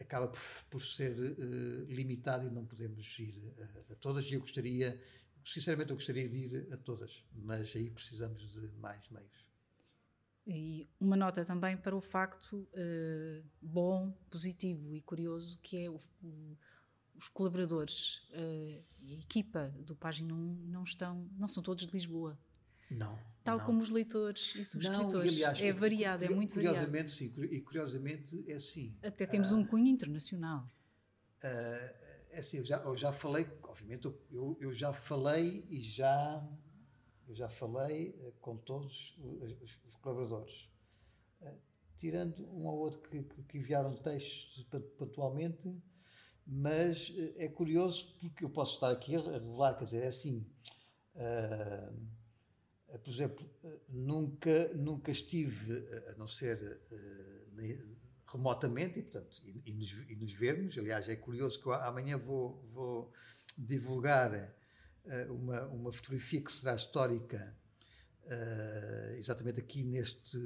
acaba por, por ser uh, limitado e não podemos ir a, a, todas. E eu gostaria, sinceramente, eu gostaria de ir a todas, mas aí precisamos de mais meios. E uma nota também para o facto uh, bom, positivo e curioso que é o, o, os colaboradores uh, e a equipa do Página 1 não estão, não são todos de Lisboa. Não. Tal não. como os leitores e subscritores. Não, e, aliás, é variado, é muito curiosamente, variado. Sim, e curiosamente é assim. Até temos uh, um cunho internacional. Uh, é assim, eu já, eu já falei, obviamente, eu, eu já falei e já, eu já falei uh, com todos os, os colaboradores. tirando um ou outro que, que enviaram textos pontualmente, mas é curioso porque eu posso estar aqui a revelar, quer dizer, é assim. Uh, por exemplo, eh, nunca, nunca estive, eh, a não ser remotamente, e, portanto, e, e, nos, e, nos, vermos. Aliás, é curioso que eu, amanhã vou, vou divulgar uma, uma fotografia que será histórica, exatamente aqui neste,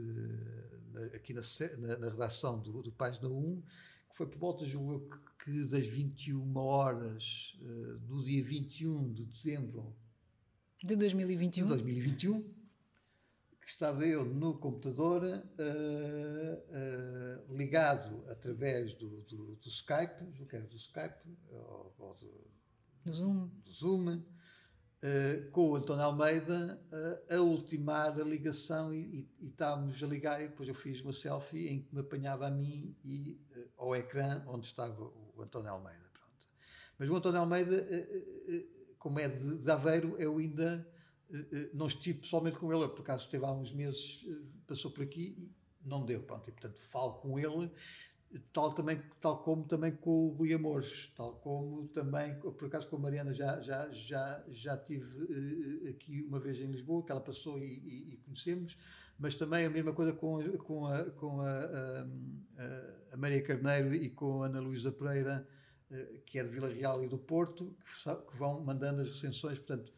aqui na, na, na redação do, do Página 1, que foi por volta, julgo eu, que das 21 horas do dia 21 de dezembro de 2021? De 2021, que estava eu no computador uh, uh, ligado através do, do, do Skype, julgo que era do Skype, ou, ou do, do, Zoom, do Zoom uh, com o António Almeida a ultimar a ligação e, e, e, estávamos a ligar e depois eu fiz uma selfie em que me apanhava a mim e ao ecrã onde estava o António Almeida. Pronto. Mas o António Almeida como é de, de Aveiro, eu ainda uh, não estive pessoalmente com ele, por acaso esteve há uns meses, uh, passou por aqui e não deu, pronto, e portanto falo com ele tal, também, tal como também com o Rui Amores, tal como também, por acaso com a Mariana já, já, já, já tive aqui uma vez em Lisboa, que ela passou e, e, e, conhecemos, mas também a mesma coisa com, com, a, com a, a, Maria Carneiro e com a Ana Luísa Pereira, que é de Vila Real e do Porto, que, vão mandando as recensões, portanto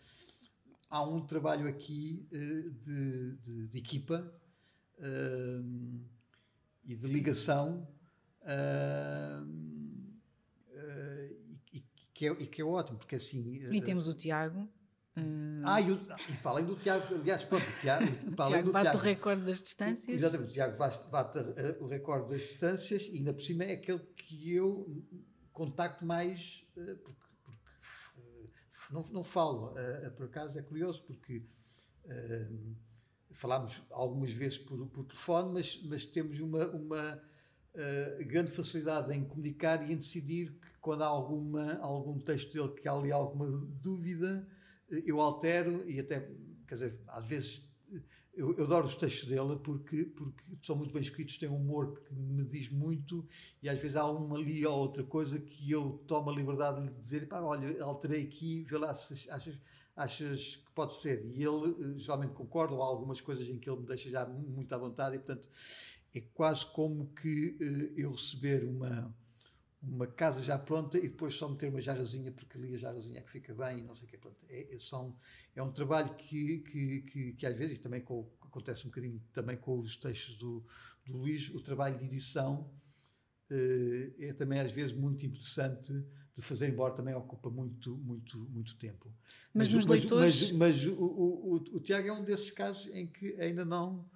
há um trabalho aqui uh, de, de, de, equipa e de ligação Uh, uh, e, que é, e, que é, ótimo, porque assim. E temos o Tiago. Uh... Ah, e, o, e para além do Tiago, aliás, pronto, o Tiago, <laughs> o Tiago bate Tiago, o recorde das distâncias. Exatamente, o Tiago bate, bate o recorde das distâncias e ainda por cima é aquele que eu contacto mais, porque, porque não, não falo, por acaso é curioso, porque falámos algumas vezes por, por telefone, mas, mas temos uma, uma grande facilidade em comunicar e em decidir que quando há alguma, algum texto dele que há ali alguma dúvida, eu altero e até, quer dizer, às vezes eu, eu, adoro os textos dele porque, porque são muito bem escritos, têm um humor que me diz muito e às vezes há uma ali ou outra coisa que eu tomo a liberdade de lhe dizer, pá, olha, alterei aqui, vê lá se achas, achas que pode ser. E ele eh, geralmente concorda, ou há algumas coisas em que ele me deixa já muito à vontade e, portanto, é quase como que uh, eu receber uma, uma casa já pronta e depois só meter uma jarrazinha, porque ali a jarrazinha é que fica bem e não sei o quê. Pronto, é, é, são, é um trabalho que, que, que, que às vezes, e também com, acontece um bocadinho também com os textos do, do Luís, o trabalho de edição uh, é também às vezes muito interessante de fazer, embora também ocupa muito, muito, muito tempo. Mas, mas nos mas, leitores... Mas, mas o, o, o, o Tiago é um desses casos em que ainda não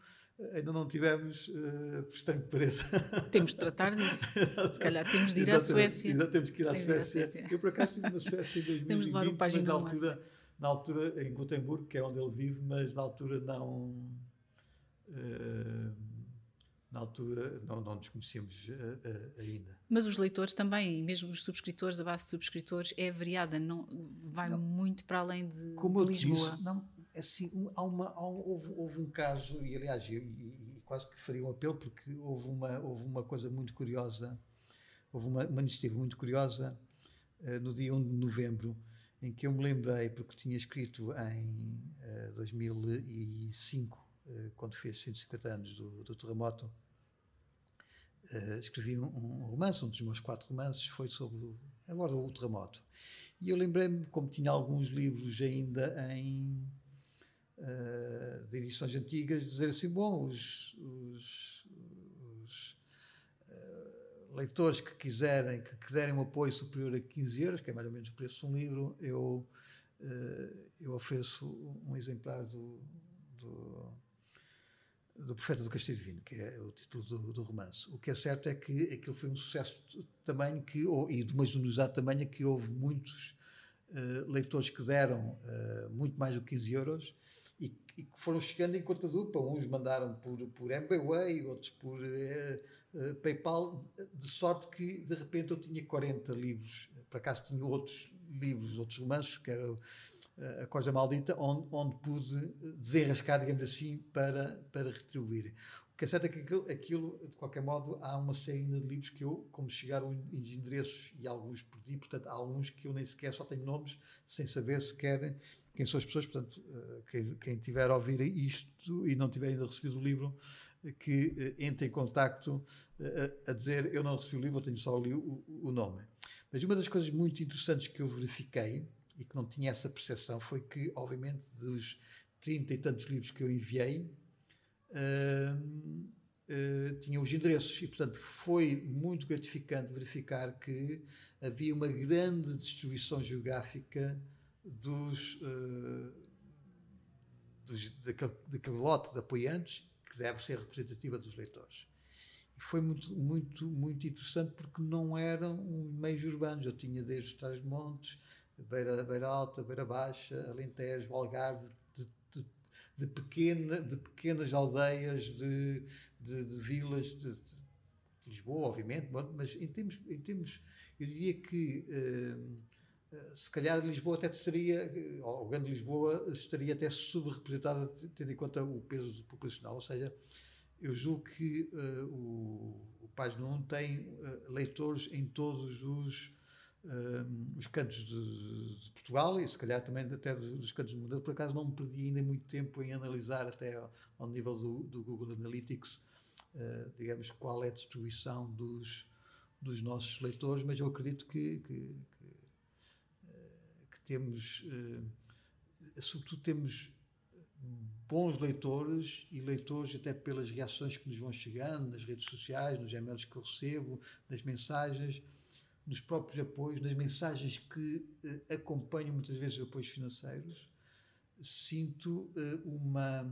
ainda não tivemos, uh, por estranho que pareça. Temos de tratar disso. <laughs> Se calhar temos de ir à Suécia. Ainda temos que ir à Suécia. Suécia. Eu, por acaso, estive na Suécia em 2020, <laughs> temos de levar mas na altura, na altura, em Gotemburgo, que é onde ele vive, mas na altura não... Uh, na altura não, não nos conhecíamos uh, uh, ainda. Mas os leitores também, mesmo os subscritores, a base de subscritores é variada, não, vai não, muito para além de, como de Lisboa. Disse, não, assim, há uma, há um, houve, houve, um caso, e aliás, eu, e, e quase que faria um apelo, porque houve uma, houve uma coisa muito curiosa, houve uma, uma iniciativa muito curiosa uh, no dia 1 de novembro, em que eu me lembrei, porque tinha escrito em uh, 2005, uh, quando fez 150 anos do, do terremoto, uh, escrevi um, um, romance, um dos meus quatro romances foi sobre o, agora o terremoto. E eu lembrei-me, como tinha alguns livros ainda em uh, de edições antigas, dizer assim: bom, os, os, os uh, leitores que quiserem, que quiserem um apoio superior a 15 euros, que é mais ou menos o preço de um livro, eu, uh, eu ofereço um exemplar do, do, do Profeta do Castilho Divino, que é o título do, do, romance. O que é certo é que aquilo foi um sucesso de tamanho que, ou, e de uma generosidade tamanho que houve muitos Uh, leitores que deram uh, muito mais do que 15 euros e, que foram chegando em conta dupla. Uns mandaram por, por MBWay, outros por uh, uh, PayPal, de sorte que de repente eu tinha 40 livros. Por acaso tinha outros livros, outros romances, que era uh, A Corda Maldita, onde, onde pude desenrascar, digamos assim, para, para retribuir. O que é certo é que aquilo, aquilo, de qualquer modo, há uma série de livros que eu, como chegaram em endereços e alguns perdi, portanto, há alguns que eu nem sequer só tenho nomes, sem saber sequer quem são as pessoas. Portanto, eh, quem, quem tiver a ouvir isto e não tiver ainda recebido o livro, eh, que eh, entre em contacto a, a dizer eu não recebi o livro, eu tenho só ali o, o, nome. Mas uma das coisas muito interessantes que eu verifiquei e que não tinha essa percepção foi que, obviamente, dos 30 e tantos livros que eu enviei, uh, uh, tinha os endereços e, portanto, foi muito gratificante verificar que havia uma grande distribuição geográfica dos, uh, dos daquele, daquele, lote de apoiantes que deve ser representativa dos leitores. E foi muito, muito, muito interessante porque não eram meios urbanos. Eu tinha desde os Trás Montes, Beira, Beira Alta, Beira Baixa, Alentejo, Algarve, de, de, de, pequena, de pequenas aldeias, de, de, de vilas, de, Lisboa, obviamente, mas em termos, em termos eu diria que uh, se calhar Lisboa até seria, ou Grande Lisboa estaria até subrepresentada, tendo em conta o peso populacional, ou seja, eu julgo que uh, o, o 1 tem uh, leitores em todos os, uh, os cantos de, de, Portugal e se calhar também até dos, dos cantos do mundo. Eu, por acaso, não me perdi ainda muito tempo em analisar até ao, ao nível do, do, Google Analytics, digamos, qual é a distribuição dos, dos nossos leitores, mas eu acredito que, que, temos, sobretudo temos bons leitores e leitores até pelas reações que nos vão chegando nas redes sociais, nos e-mails que eu recebo, nas mensagens, nos próprios apoios, nas mensagens que eh, acompanham muitas vezes os apoios financeiros, sinto eh, uma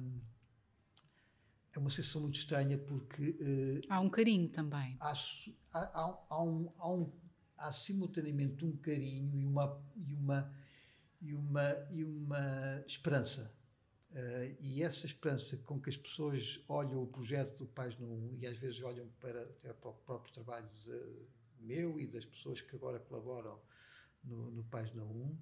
é uma sensação muito estranha porque eh, há um carinho também. há, há, há, um, há, um, há simultaneamente um carinho e uma e uma e uma, e uma esperança Uh, e essa esperança com que as pessoas olham o projeto do Página 1 e às vezes olham para, até para o próprio trabalho de, meu e das pessoas que agora colaboram no, no Página 1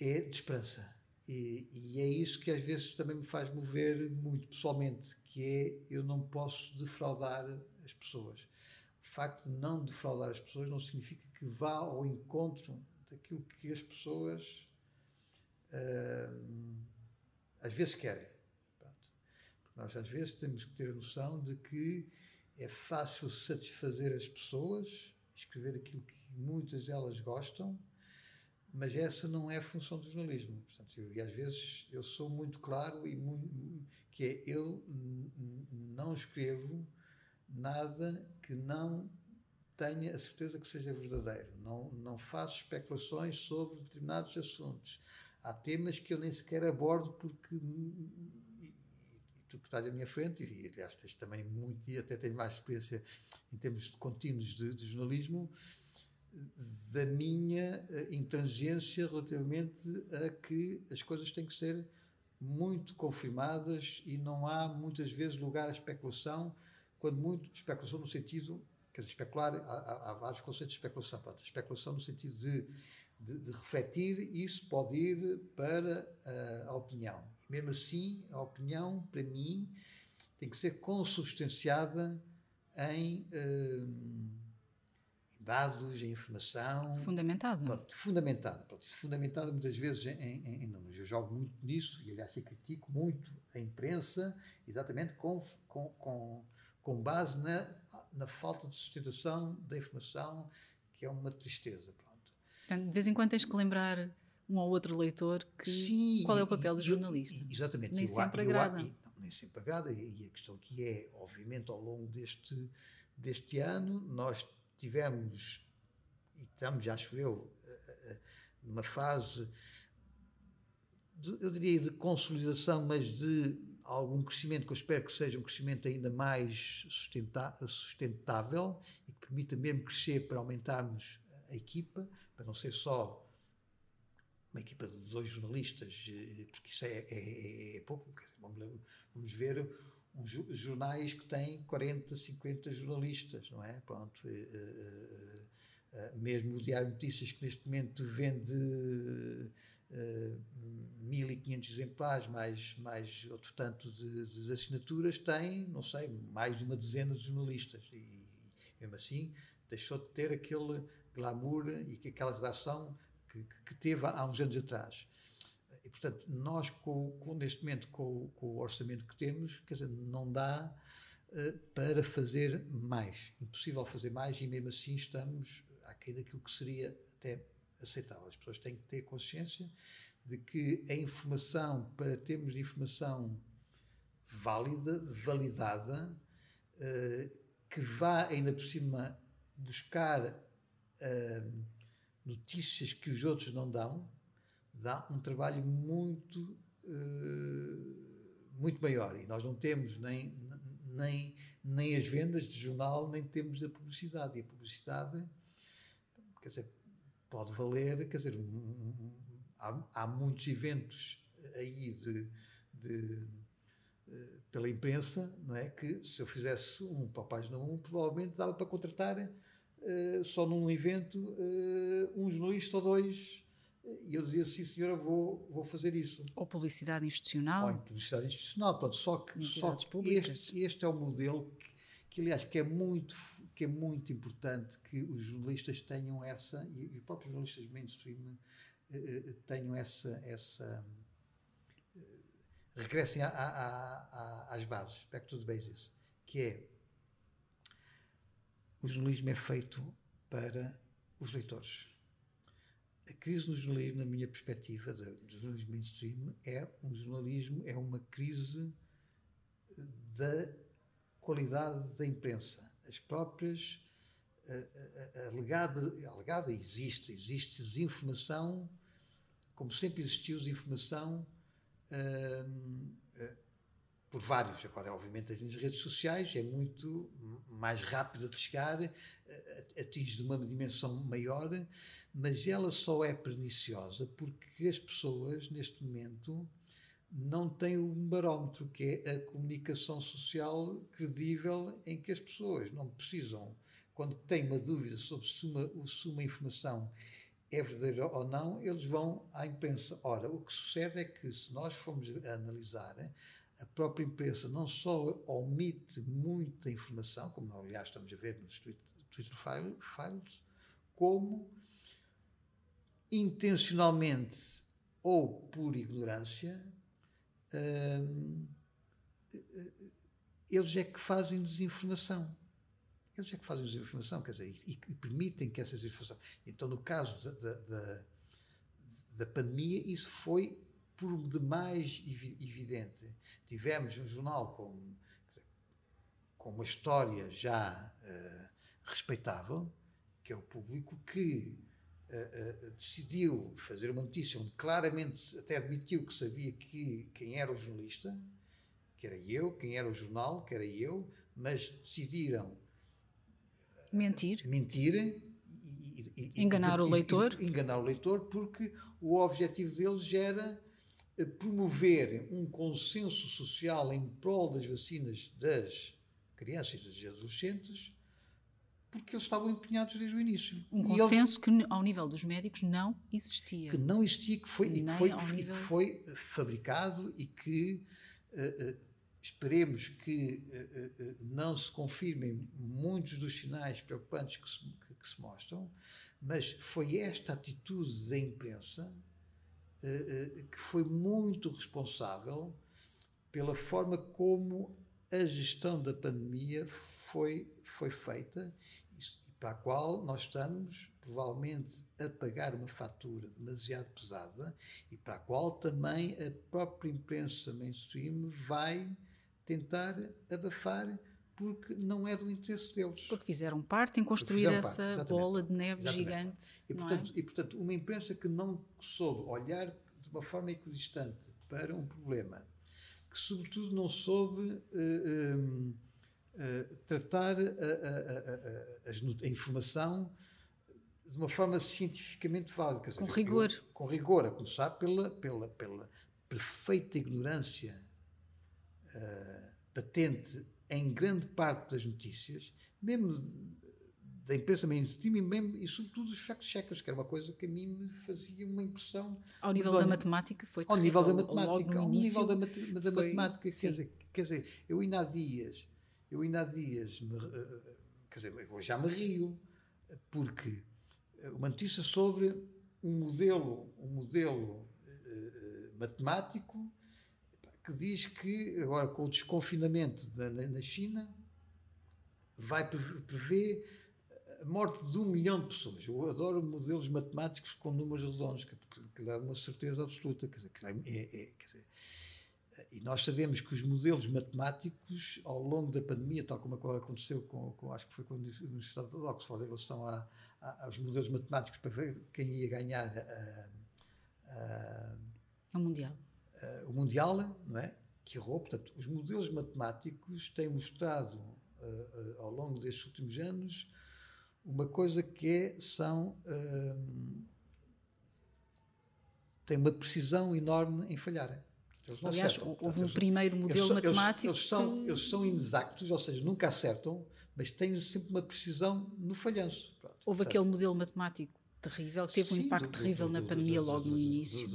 é de esperança. E, e, é isso que às vezes também me faz mover muito pessoalmente, que é eu não posso defraudar as pessoas. O facto de não defraudar as pessoas não significa que vá ao encontro daquilo que as pessoas uh, às vezes querem. Pronto. Nós às vezes temos que ter a noção de que é fácil satisfazer as pessoas, escrever aquilo que muitas delas gostam, mas essa não é a função do jornalismo. Portanto, eu, e às vezes eu sou muito claro e muito, que é eu não escrevo nada que não tenha a certeza que seja verdadeiro. Não, não faço especulações sobre determinados assuntos há temas que eu nem sequer abordo porque tu que estás à minha frente, e aliás tens também muito, e até tenho mais experiência em termos de contínuos de, de jornalismo, da minha eh, intransigência relativamente a que as coisas têm que ser muito confirmadas e não há muitas vezes lugar à especulação, quando muito especulação no sentido, quer dizer, especular, há, há vários conceitos de especulação, pronto, especulação no sentido de de, de refletir, isso pode ir para a opinião. E mesmo assim, a opinião, para mim, tem que ser consubstanciada em uh, dados, em informação. Fundamentada. Pronto, fundamentada. Pronto, fundamentada muitas vezes em, em, em, números. Eu jogo muito nisso e, aliás, eu critico muito a imprensa, exatamente com, com, com, com base na, na falta de sustentação da informação, que é uma tristeza. Pronto. Portanto, de vez em quando tens que lembrar um ou outro leitor que Sim, qual é o papel do jornalista. Exatamente. Nem sempre eu, agrada. Não, nem sempre agrada. E a questão aqui é, obviamente, ao longo deste, deste ano, nós tivemos, e estamos, acho eu, numa fase, de, eu diria, de consolidação, mas de algum crescimento que eu espero que seja um crescimento ainda mais sustentável e que permita mesmo crescer para aumentarmos a equipa para não ser só uma equipa de dois jornalistas, eh, porque isso é, é, é pouco. Vamos, ver uns jornais que têm 40, 50 jornalistas, não é? Pronto. Uh, uh, mesmo o Diário de Notícias, que neste momento vende uh, 1.500 exemplares, mais, mais outro tanto de, de, assinaturas, tem, não sei, mais de uma dezena de jornalistas. E, mesmo assim, deixou de ter aquele glamour e que aquela redação que, que, teve há uns anos atrás. E, portanto, nós, com, com neste momento, com, com, o orçamento que temos, quer dizer, não dá uh, para fazer mais. Impossível fazer mais e, mesmo assim, estamos aquém daquilo que seria até aceitável. As pessoas têm que ter consciência de que a informação, para termos informação válida, validada, uh, que vá ainda por cima buscar notícias que os outros não dão, dá um trabalho muito, uh, muito maior. E nós não temos nem, nem, nem as vendas de jornal, nem temos a publicidade. E a publicidade, quer dizer, pode valer, quer dizer, há, há, muitos eventos aí de, de eh, pela imprensa, não é? Que se eu fizesse um para a página 1, provavelmente dava para contratar uh, só num evento uh, um jornalista ou dois E eu dizia, sim senhora, vou, vou fazer isso. Ou publicidade institucional. Ou publicidade institucional, pronto. Só que, só que este, este é o modelo que, que, aliás, que é, muito, que é muito importante que os jornalistas tenham essa, e, e os próprios jornalistas mainstream eh, eh tenham essa, essa eh, regressem a, a, a, às bases, back to the bases, que é o jornalismo é feito para os leitores a crise no jornalismo, na minha perspectiva, do jornalismo mainstream, é um jornalismo, é uma crise da qualidade da imprensa. As próprias, a, a, a alegada, existe, existe desinformação, como sempre existiu desinformação, hum, por vários. Agora, obviamente, as redes sociais é muito mais rápida de chegar, atinge de uma dimensão maior, mas ela só é perniciosa porque as pessoas, neste momento, não têm um barómetro, que é a comunicação social credível, em que as pessoas não precisam, quando têm uma dúvida sobre se uma, se uma informação é verdadeira ou não, eles vão à imprensa. Ora, o que sucede é que, se nós formos analisar, a própria imprensa não só omite muita informação, como aliás estamos a ver nos Twitter Files, como intencionalmente ou por ignorância, hum, eles é que fazem desinformação. Eles é que fazem desinformação, quer dizer, e, e permitem que essa desinformação. Então, no caso da, da, da pandemia, isso foi por demais evidente. Tivemos um jornal com, com uma história já uh, respeitável, que é o público, que uh, uh, decidiu fazer uma notícia onde claramente até admitiu que sabia que, quem era o jornalista, que era eu, quem era o jornal, que era eu, mas decidiram mentir. Mentir e, e, enganar e, o leitor. enganar o leitor, porque o objetivo deles era promover um consenso social em prol das vacinas das crianças e dos adolescentes, porque eles estavam empenhados desde o início. Um e consenso eles, que, ao nível dos médicos, não existia. Que não existia, que foi, e que foi, nível... que foi fabricado e que uh, uh, esperemos que uh, não se confirmem muitos dos sinais preocupantes que se, que, que se mostram, mas foi esta atitude da imprensa eh, eh, que foi muito responsável pela forma como a gestão da pandemia foi, foi feita e para a qual nós estamos provavelmente a pagar uma fatura demasiado pesada e para a qual também a própria imprensa mainstream vai tentar abafar porque não é do interesse deles. Porque fizeram parte em construir essa bola de neve exatamente. gigante. E portanto, é? e portanto, uma imprensa que não soube olhar de uma forma equidistante para um problema, que sobretudo não soube uh, uh, uh, tratar a, a, a, a, informação de uma forma cientificamente válida. Com rigor. Eu, com rigor, a começar pela, pela, pela perfeita ignorância patente em grande parte das notícias, mesmo da imprensa mainstream e, mesmo, e sobretudo os fact-checkers, que era uma coisa que a mim me fazia uma impressão. Ao nível da matemática foi Ao nível da matemática, ao nível da, da matemática, quer dizer, quer dizer, eu ainda há dias, eu ainda há dias, me, eh, quer dizer, eu já me rio, porque uma notícia sobre um modelo, um modelo uh, matemático que diz que, agora com o desconfinamento da, na China, vai prever a morte de um milhão de pessoas. Eu adoro modelos matemáticos com números redondos, que, que dá uma certeza absoluta. Quer dizer, é, é, quer dizer, e nós sabemos que os modelos matemáticos, ao longo da pandemia, tal como agora aconteceu com, com acho que foi com a Universidade de Oxford, em relação a, a, aos modelos matemáticos para ver quem ia ganhar a, a, a Mundial uh, o Mundial, não é? que errou. Portanto, os modelos matemáticos têm mostrado uh, uh, ao longo destes últimos anos uma coisa que é, são. têm uma precisão enorme em falharem. Aliás, acertam. houve um primeiro modelo eles, matemático. Eles, eles, são, que... eles são inexactos, ou seja, nunca acertam, mas têm sempre uma precisão no falhanço. Pronto. Houve Portanto, aquele modelo matemático terrível, teve um impacto do, terrível do, do, na pandemia logo no início.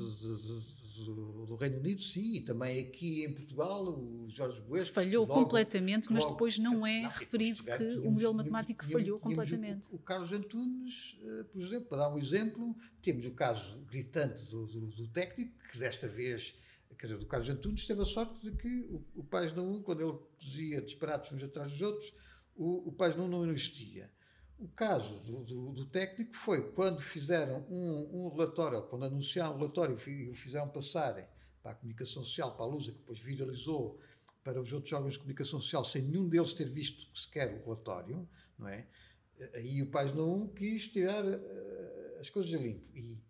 Do, Reino Unido, sim, e também aqui em Portugal, o Jorge Bues. Falhou logo, completamente, mas logo, depois não é não, referido que tínhamos, o modelo matemático tínhamos, falhou tínhamos completamente. O, o, Carlos Antunes, uh, por exemplo, para dar um exemplo, temos o caso gritante do, técnico, que desta vez quer dizer, do Carlos Antunes teve a sorte de que o, o Página 1, quando ele dizia disparados uns atrás dos outros, o, o Página 1 não existia. O caso do, do, do, técnico foi quando fizeram um, um relatório, quando anunciaram um relatório e o fizeram passarem para a comunicação social, para a Lusa, que depois viralizou para os outros órgãos de comunicação social, sem nenhum deles ter visto sequer o relatório, não é? Aí o Página 1 quis tirar uh, as coisas a limpo. E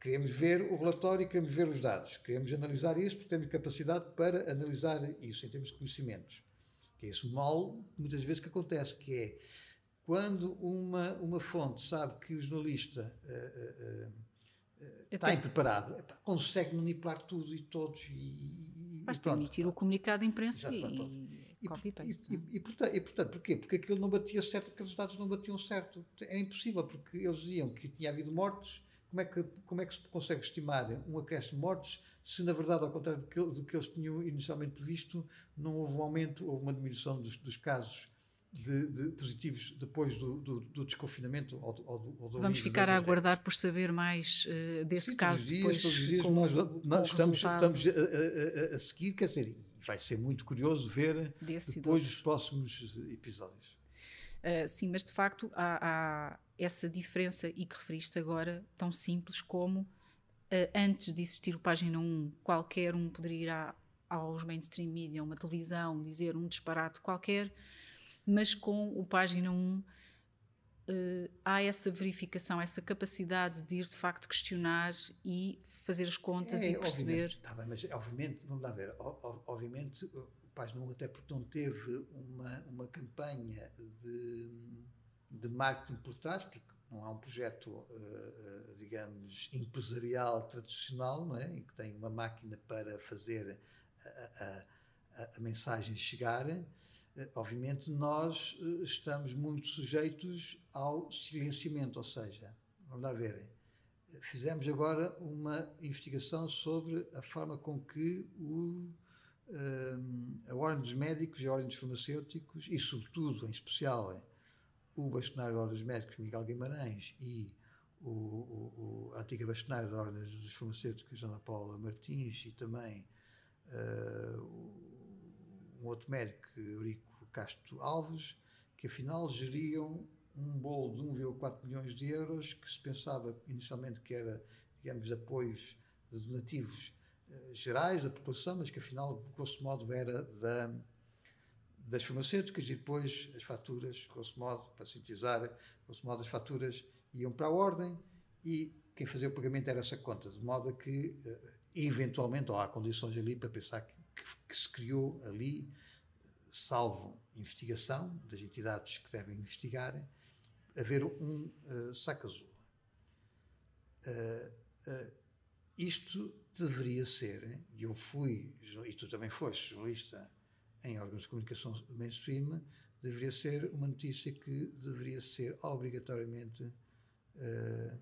queremos ver o relatório e queremos ver os dados. Queremos analisar isso porque temos capacidade para analisar isso em termos de conhecimentos. Que é esse mal, muitas vezes, que acontece, que é quando uma, uma fonte sabe que o jornalista uh, uh, uh, está impreparado, epá, consegue manipular tudo e todos. E, Basta emitir o comunicado de imprensa e, e copy-paste. E, e, e, portanto, e, portanto, porquê? Porque aquilo não batia certo, aqueles dados não batiam certo. É impossível, porque eles diziam que tinha havido mortes. Como é, que, como é que se consegue estimar um acréscimo de mortes se, na verdade, ao contrário do que, do que eles tinham inicialmente previsto, não houve um aumento, houve uma diminuição dos, dos casos de, de positivos depois do, do, do desconfinamento ou do, ou do Vamos ficar a aguardar por saber mais uh, desse Sim, caso dias, depois. Todos os dias com, nós, nós estamos, estamos a, a, a, seguir, quer dizer, vai ser muito curioso ver Desse depois os próximos episódios. Uh, sim, mas de facto há, há, essa diferença e que referiste agora, tão simples como uh, antes de existir o Página 1, qualquer um poderia ir a, aos mainstream media, uma televisão, dizer um disparate qualquer mas com o página 1 uh, eh, há essa verificação, essa capacidade de ir de facto questionar e fazer as contas é, e perceber. Tá bem, mas obviamente, vamos lá ver, obviamente o página 1 até porque não teve uma, uma campanha de, de marketing por trás, porque não é um projeto, uh, digamos, empresarial tradicional, não é? em que tem uma máquina para fazer a, a, a, a mensagem chegar. Eh, obviamente nós eh, estamos muito sujeitos ao silenciamento, ou seja, vamos lá ver, fizemos agora uma investigação sobre a forma com que o, um, eh, a Ordem dos Médicos e a Ordem dos Farmacêuticos, e sobretudo, em especial, o bastonário da Ordem dos Médicos, Miguel Guimarães, e o, o, o a antiga bastonária da Ordem dos Farmacêuticos, Ana Paula Martins, e também uh, um outro médico, Eurico Castro Alves, que afinal geriam um bolo de 1,4 milhões de euros, que se pensava inicialmente que era, digamos, apoios de donativos uh, gerais da população, mas que afinal, grosso modo, era da, das farmacêuticas e depois as faturas, grosso modo, para sintetizar, grosso modo, as faturas iam para a ordem e quem fazia o pagamento era essa conta, de modo que, uh, eventualmente, ou há condições ali para pensar que que, que se criou ali, salvo investigação das entidades que devem investigar, haver um uh, saco azul. Uh, uh, isto deveria ser, e eu fui, e tu também foste jornalista em órgãos de comunicação mainstream, deveria ser uma notícia que deveria ser obrigatoriamente uh,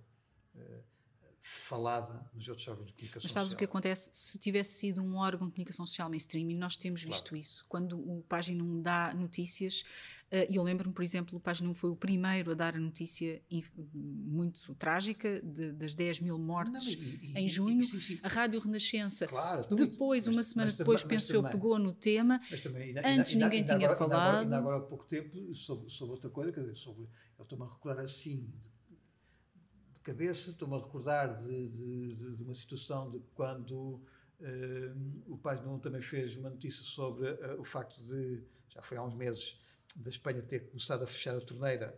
falada nos outros órgãos de comunicação Mas sabes social. o que acontece? Se tivesse sido um órgão de comunicação social mainstream, e nós temos claro. visto isso, quando o Página 1 dá notícias, eh, e eu lembro-me, por exemplo, o Página 1 foi o primeiro a dar a notícia muito trágica de, das 10 mil mortes Não, e, e, em junho, e, sim, sim. a Rádio Renascença, claro, depois, mas, uma semana mas, depois, mas, penso eu, pegou no tema, também, ainda, antes ainda, ninguém ainda, tinha agora, falado. Ainda agora, agora, há pouco tempo, sobre, sobre outra coisa, quer dizer, sobre, eu estou-me a recordar assim, cabeça, estou-me a recordar de, de, de, uma situação de quando uh, o Pai Nuno também fez uma notícia sobre uh, o facto de, já foi há uns meses, da Espanha ter começado a fechar a torneira,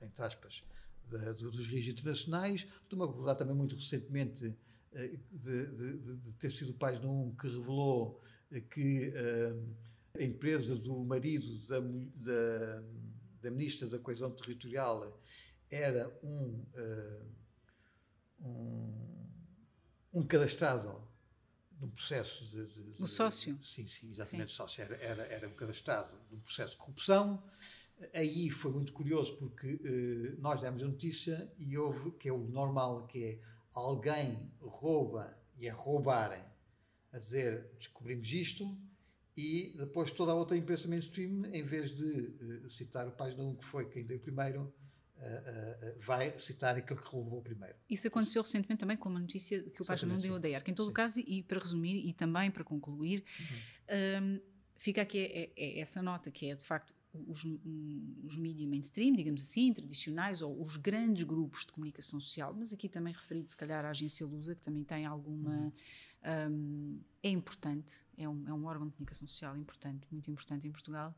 entre aspas, de, dos rios internacionais. Estou-me a recordar também muito recentemente uh, de, ter sido o Pai Nuno que revelou que a empresa do marido da, da, da Ministra da Coesão Territorial era um um, um cadastrado num processo de, de, de, Um sócio? Sim, sim, exatamente, sim. sócio. Era, era, era um cadastrado num processo de corrupção Aí foi muito curioso porque uh, nós demos a notícia e houve, que é o normal, que é alguém rouba e é roubarem, a dizer descobrimos isto e depois toda a outra imprensa mainstream, em vez de uh, citar o página 1 que foi quem deu primeiro, uh, vai citar aquele que roubou primeiro. Isso aconteceu recentemente também com uma notícia que o página 1 deu a DEAR, que em todo sim. o caso, e para resumir e também para concluir, uhum. um, fica aqui é, é essa nota que é de facto os, os mídias mainstream, digamos assim, tradicionais, ou os grandes grupos de comunicação social, mas aqui também referido, se calhar, à agência Lusa, que também tem alguma. Uhum. Um, é importante, é um, é um órgão de comunicação social importante, muito importante em Portugal.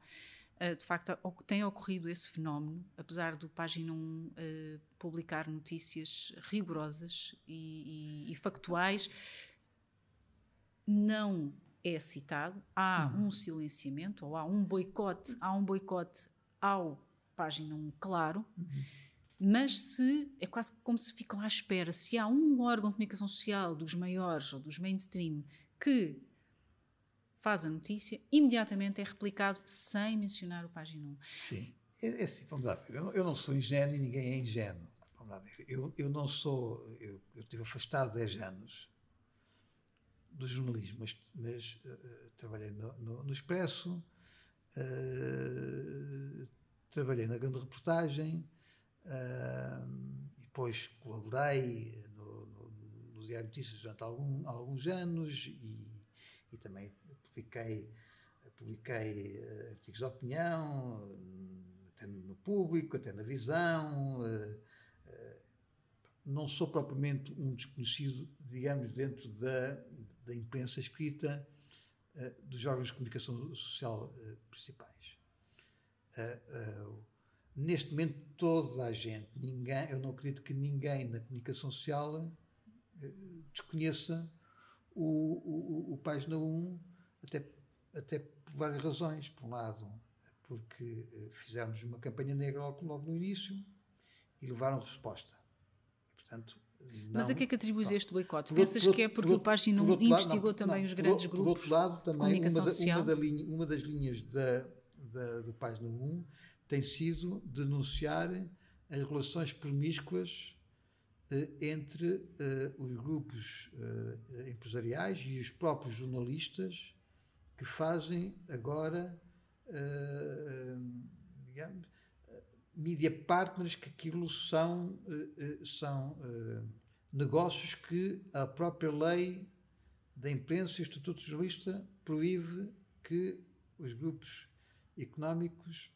Uh, de facto, tem ocorrido esse fenómeno, apesar do Página 1 uh, publicar notícias rigorosas e, e, e factuais, não é citado, há uhum. um silenciamento ou há um boicote, há um boicote ao página 1 claro, uhum. mas se é quase como se ficam à espera, se há um órgão de comunicação social dos maiores ou dos mainstream que faz a notícia, imediatamente é replicado sem mencionar o página 1. Sim, é, é assim, vamos lá ver, eu não, sou ingênuo e ninguém é ingênuo. Vamos lá ver, eu, eu não sou, eu, eu estive afastado 10 anos, do jornalismo, mas, mas uh, trabalhei no, no, no Expresso, uh, trabalhei na grande reportagem, uh, depois colaborei no, no, no Diário Notícias durante algum, alguns anos e, e também publiquei, publiquei artigos de opinião, até no público, até na visão não sou propriamente um desconhecido, digamos, dentro da, da imprensa escrita dos órgãos de comunicação social principais. Neste momento, toda a gente, ninguém, eu não acredito que ninguém na comunicação social desconheça o, o, o Página 1, até, até por várias razões. Por um lado, porque fizemos uma campanha negra logo, logo no início e levaram resposta. Portanto, mas a que é que atribuis este boicote? Pensas que é porque o Página investigou não, também não, os grandes por, grupos? Por outro lado, também uma, da, uma, da linha, uma, das linhas da, da, do Página 1 tem sido denunciar as relações promíscuas eh, entre eh, os grupos eh, empresariais e os próprios jornalistas que fazem agora, eh, digamos, media partners, que aquilo são, uh, são uh, negócios que a própria lei da imprensa e o Estatuto Jornalista proíbe que os grupos económicos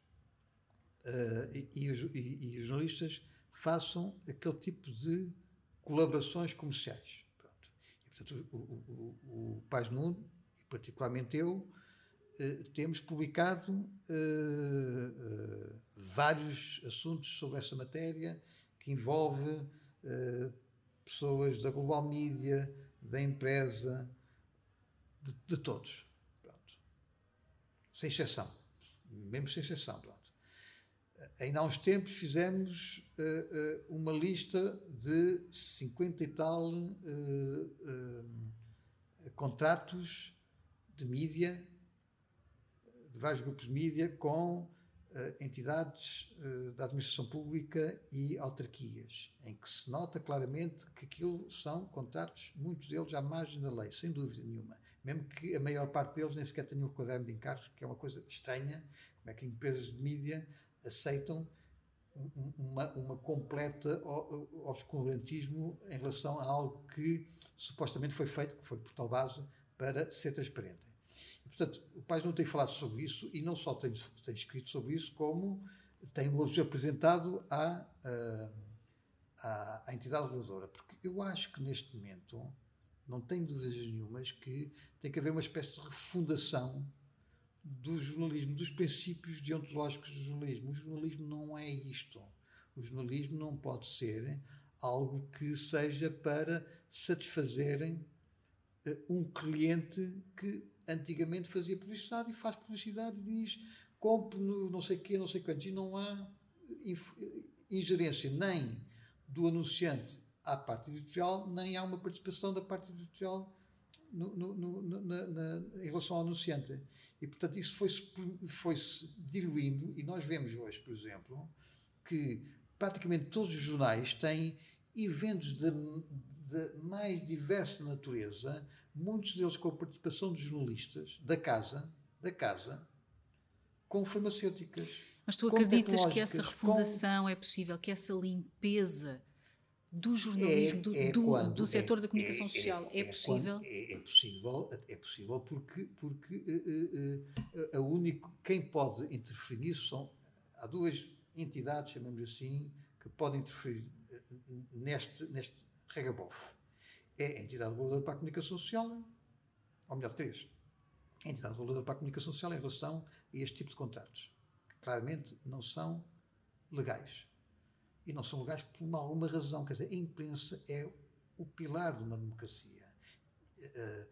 uh, e, e, os, e, e, os, jornalistas façam aquele tipo de colaborações comerciais. Pronto. E, portanto, o, o, o, o e particularmente eu, uh, temos publicado uh, vários assuntos sobre essa matéria que envolve uh, pessoas da global media, da empresa, de, de todos. Pronto. Sem exceção. Mesmo sem exceção. Pronto. Ainda há uns tempos fizemos uh, uh, uma lista de 50 e tal contratos de mídia, de vários grupos de mídia, com entidades uh, da administração pública e autarquias, em que se nota claramente que aquilo são contratos, muitos deles à margem da lei, sem dúvida nenhuma. Mesmo que a maior parte deles nem sequer tenham o caderno de encargos, que é uma coisa estranha, como é que empresas de mídia aceitam uma, uma completa obscurantismo em relação a algo que supostamente foi feito, que foi por tal base, para ser transparente. Portanto, o Pais não tem falado sobre isso e não só tem, tem escrito sobre isso, como tem hoje apresentado à, à, à entidade reguladora. Porque eu acho que neste momento, não tenho dúvidas nenhumas, que tem que haver uma espécie de refundação do jornalismo, dos princípios deontológicos do jornalismo. O jornalismo não é isto. O jornalismo não pode ser algo que seja para satisfazerem um cliente que antigamente fazia publicidade e faz publicidade e diz compre no não sei quê, não sei quantos. E não há ingerência nem do anunciante à parte editorial, nem há uma participação da parte editorial no, no, no, na, na, em relação ao anunciante. E, portanto, isso foi-se foi -se diluindo, e nós vemos hoje, por exemplo, que praticamente todos os jornais têm eventos de, de mais diversa natureza, muitos deles com a participação de jornalistas da casa, da casa, com farmacêuticas. Mas tu acreditas que essa refundação com... é possível, que essa limpeza do jornalismo, é, do, é do, quando, do setor é, da comunicação é, social, é, possível? é, possível, é possível porque, porque uh, uh, uh, a único, quem pode interferir nisso são, há duas entidades, chamamos assim, que podem interferir neste, neste regabof. É a entidade reguladora para a comunicação social, ou melhor, três. A entidade reguladora para a comunicação social em relação a este tipo de contratos, que claramente não são legais e não são legais por uma, alguma razão. Quer dizer, a imprensa é o pilar de uma democracia. Uh,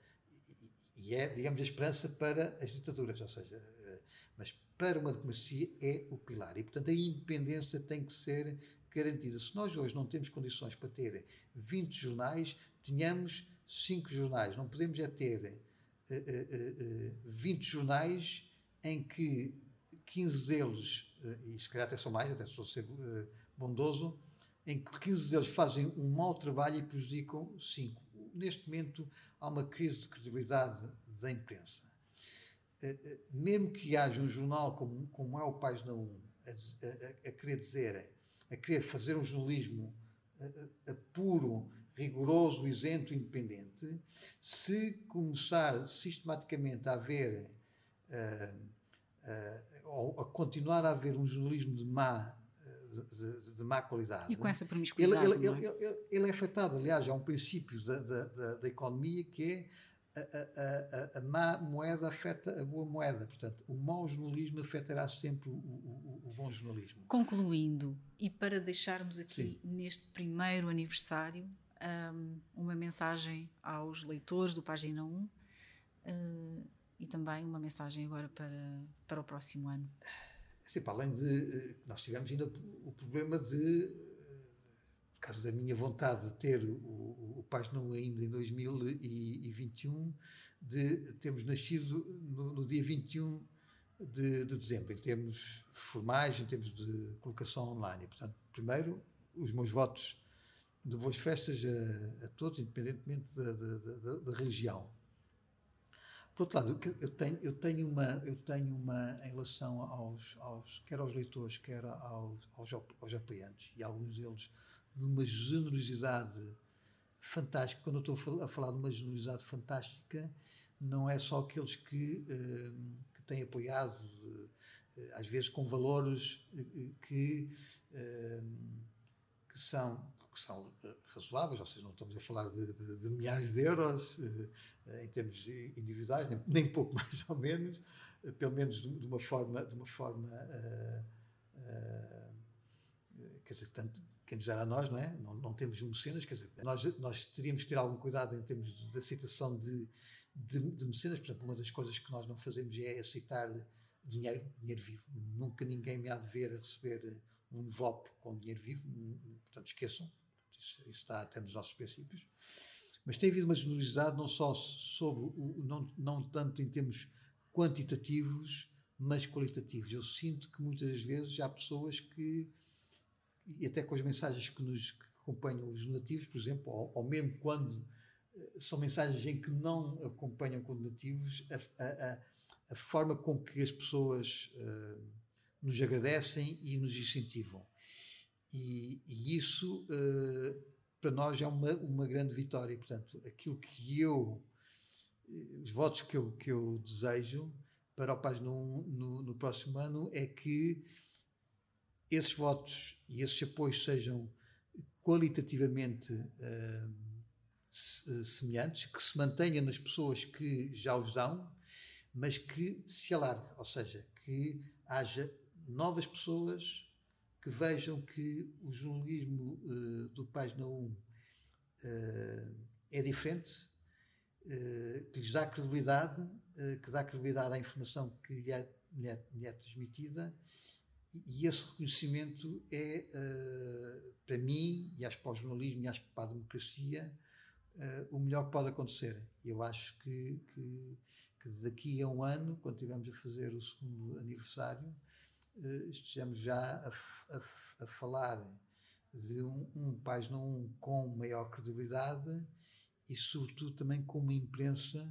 e é, digamos, a esperança para as ditaduras, ou seja, uh, mas para uma democracia é o pilar. E, portanto, a independência tem que ser garantida. Se nós hoje não temos condições para ter 20 jornais, tenhamos 5 jornais. Não podemos é ter uh, 20 jornais em que 15 deles, e se calhar até são mais, até estou a ser bondoso, em que 15 deles fazem um mau trabalho e prejudicam 5. Neste momento há uma crise de credibilidade da imprensa. Eh, eh, mesmo que haja um jornal como, como é o Página 1 a, a, a querer dizer, a querer fazer um jornalismo a, a puro, rigoroso, isento, independente, se começar sistematicamente a haver, ou a continuar a haver um jornalismo de má de, de, má qualidade. E com essa promiscuidade. Ele, ele, é? Ele, ele, é afetado, aliás, há um princípio da, da, da, da economia que é a, a, a, a, má moeda afeta a boa moeda. Portanto, o mau jornalismo afetará sempre o, o, o bom jornalismo. Concluindo, e para deixarmos aqui Sim. neste primeiro aniversário um, uma mensagem aos leitores do Página 1 uh, hum, e também uma mensagem agora para, para o próximo ano. Assim, para além de. Eh, nós tivemos ainda o problema de. Causa da minha vontade de ter o, o Página 1 ainda em 2021, de termos nascido no, no dia 21 de, de, dezembro, em termos formais, em termos de colocação online. E, portanto, primeiro, os meus votos de boas festas a, a todos, independentemente da, da, da, da religião. Por outro lado, eu tenho, eu tenho, uma, eu tenho uma, em relação aos, aos quer aos leitores, quer aos, aos apoiantes, e alguns deles, de uma generosidade fantástica. Quando eu estou a falar de uma generosidade fantástica, não é só aqueles que, eh, que têm apoiado, eh, às vezes com valores eh, que, que são que são razoáveis, ou seja, não estamos a falar de, de, de milhares de euros em termos individuais, nem, nem, pouco <laughs> mais ou menos, pelo menos de, uma forma, de uma forma quer dizer, tanto, quem nos era a nós, não é? Não, não temos mecenas, quer dizer, nós, nós teríamos que ter algum cuidado em termos da aceitação de, de, de mecenas, por exemplo, uma das coisas que nós não fazemos é aceitar dinheiro, dinheiro vivo. Nunca ninguém me há de ver a receber um envelope com dinheiro vivo, portanto esqueçam, isso, isso está até nos nossos princípios. Mas tem havido uma generosidade não só sobre o, não, não tanto em termos quantitativos, mas qualitativos. Eu sinto que muitas vezes há pessoas que, e até com as mensagens que nos que acompanham os donativos, por exemplo, ou, ou, mesmo quando eh, são mensagens em que não acompanham com donativos, a, a, a forma com que as pessoas uh, nos agradecem e nos incentivam. E, e isso, uh, para nós, é uma, uma grande vitória. Portanto, aquilo que eu, os votos que eu, que eu desejo para o Paz no, no, no próximo ano é que esses votos e esses apoios sejam qualitativamente uh, semelhantes, que se mantenham nas pessoas que já os dão, mas que se alargue, ou seja, que haja novas pessoas que vejam que o jornalismo uh, do Página 1 uh, eh, é diferente, uh, que lhes dá credibilidade, que dá credibilidade à informação que lhe é, lhe é, lhe é transmitida, e, esse reconhecimento é, para mim, e acho para o jornalismo e acho para a democracia, o melhor que pode acontecer. Eu acho que, que, que, daqui a um ano, quando estivermos a fazer o segundo aniversário, estejamos já a, a, a falar de um, um página 1 com maior credibilidade e, sobretudo, também com uma imprensa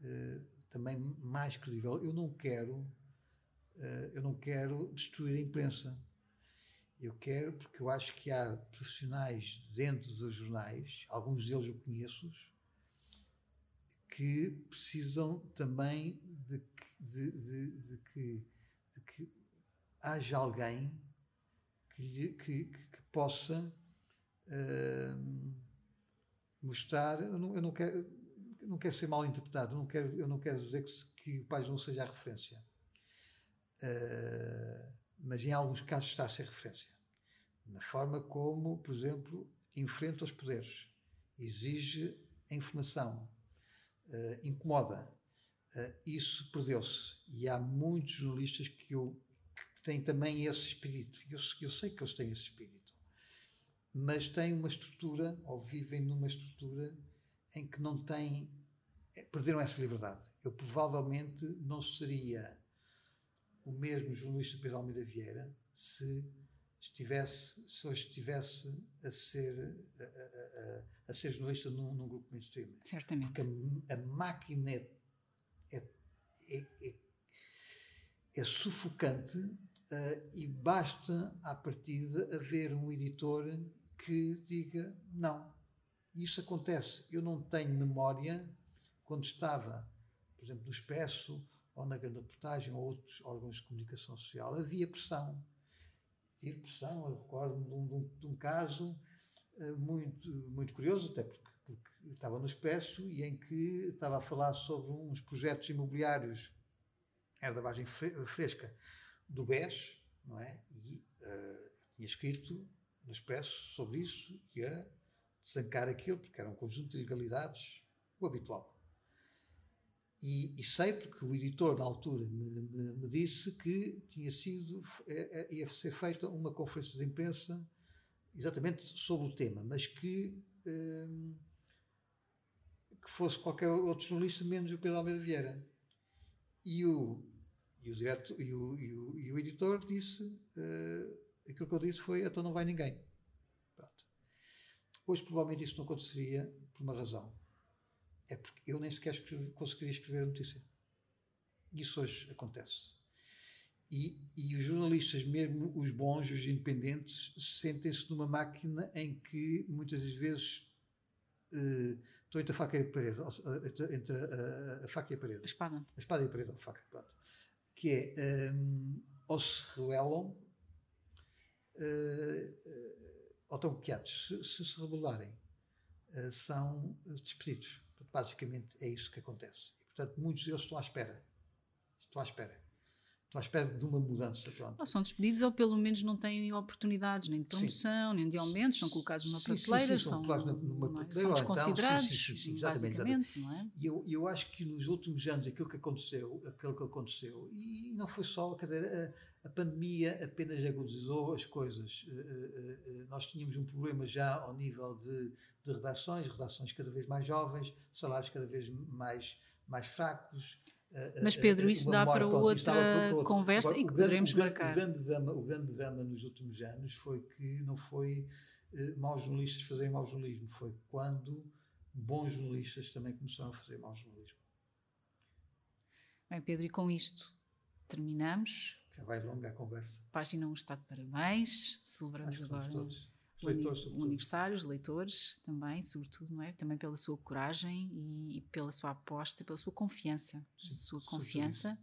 uh, também mais credível. Eu não quero, uh, eu não quero destruir a imprensa. Eu quero, porque eu acho que há profissionais dentro dos jornais, alguns deles eu conheço, que precisam também de, de, de, de que, que haja alguém que, que, que possa uh, mostrar. Eu não, eu não, quero, não quero ser mal interpretado, eu não quero, eu não quero dizer que, que o país não seja a referência. Uh, mas em alguns casos está a ser referência. Na forma como, por exemplo, enfrenta os poderes, exige a informação, uh, incomoda. Uh, isso perdeu-se. E há muitos jornalistas que, eu, que têm também esse espírito. Eu, eu sei que eles têm esse espírito mas têm uma estrutura, ou vivem numa estrutura, em que não têm. Perderam essa liberdade. Eu provavelmente não seria o mesmo jornalista Pedro Almeida Vieira se estivesse, se hoje estivesse a ser, a, a, a, a ser jornalista num, num, grupo mainstream. Certamente. Porque a, máquina é, é, é, é, é sufocante uh, e basta, à partida, haver um editor que diga não. Isso acontece. Eu não tenho memória quando estava, por exemplo, no Expresso ou na Grande Reportagem ou outros órgãos de comunicação social. Havia pressão. Tive pressão, eu recordo de um, de um, caso uh, muito, muito curioso, até porque, porque estava no Expresso e em que estava a falar sobre uns projetos imobiliários, era da Vargem Fresca, do BES, não é? E uh, tinha escrito no Expresso sobre isso e a desancar aquilo, porque era um conjunto de ilegalidades, o habitual. E, e, sei porque o editor, na altura, me, me, me disse que tinha sido, é, é, ia ser feita uma conferência de imprensa exatamente sobre o tema, mas que, hum, que fosse qualquer outro jornalista menos o Pedro Almeida Vieira. E o, e o, direto, e o, e o, e o editor disse. Uh, aquilo que eu disse foi: então não vai ninguém. Pronto. Hoje, provavelmente, isso não aconteceria por uma razão. É porque eu nem sequer escrevi, conseguiria escrever a notícia. Isso hoje acontece. E, e, os jornalistas, mesmo os bons, os independentes, sentem-se numa máquina em que muitas das vezes uh, estão entre a faca e a parede, entre a, a, a, faca e a parede. A espada. A espada e a parede, a faca, pronto. Que é, um, ou se revelam uh, ou estão. Se, se se rebelarem, uh, são despedidos. Basicamente é isso que acontece. E, portanto, muitos deles estão à espera. Estão à espera. Estou à espera de uma mudança. Pronto. Ou são despedidos ou pelo menos não têm oportunidades nem de promoção, sim. nem de aumentos, são colocados numa sim, prateleira, sim, são, são, numa prateleira, são desconsiderados, então, sim, basicamente. Não é? E eu, eu acho que nos últimos anos aquilo que aconteceu, aquilo que aconteceu, e não foi só, quer dizer, a pandemia apenas agudizou as coisas. Eh, eh, eh, nós tínhamos um problema já ao nível de, de redações, redações cada vez mais jovens, salários cada vez mais, mais fracos. Mas Pedro, isso dá para, outra para conversa Agora, e que grande, poderemos o grande, marcar. O grande, drama, o grande drama nos últimos anos foi que não foi maus jornalistas fazerem mau jornalismo, foi quando bons jornalistas também começaram a fazer mau jornalismo. Bem, Pedro, e com isto terminamos. Já vai longa a conversa. Página 1 está de parabéns. Celebramos agora todos. Os leitores, o aniversário, os leitores também, sobretudo, não é? Também pela sua coragem e, e pela sua aposta, pela sua confiança. Sim, sua confiança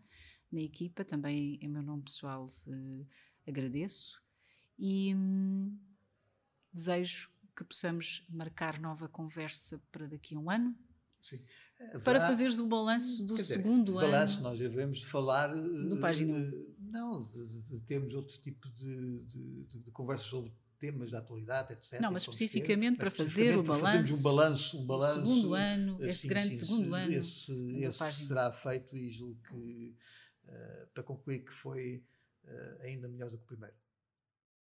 na equipa. Também, em meu nome pessoal, eh, agradeço. E hum, desejo que possamos marcar nova conversa para daqui a um ano. Sim. Para fazeres o balanço do dizer, segundo ano. Balanço, nós devemos falar. Do página 1. Não, de, de, termos outro tipo de, de, de, conversas sobre temas da atualidade, etc. Não, mas especificamente para fazer o balanço. Um balanço, um balanço. Segundo ano, esse sim, grande sim, segundo ano. Esse, esse será feito e julgo que, uh, para concluir, que foi uh, ainda melhor do que o primeiro.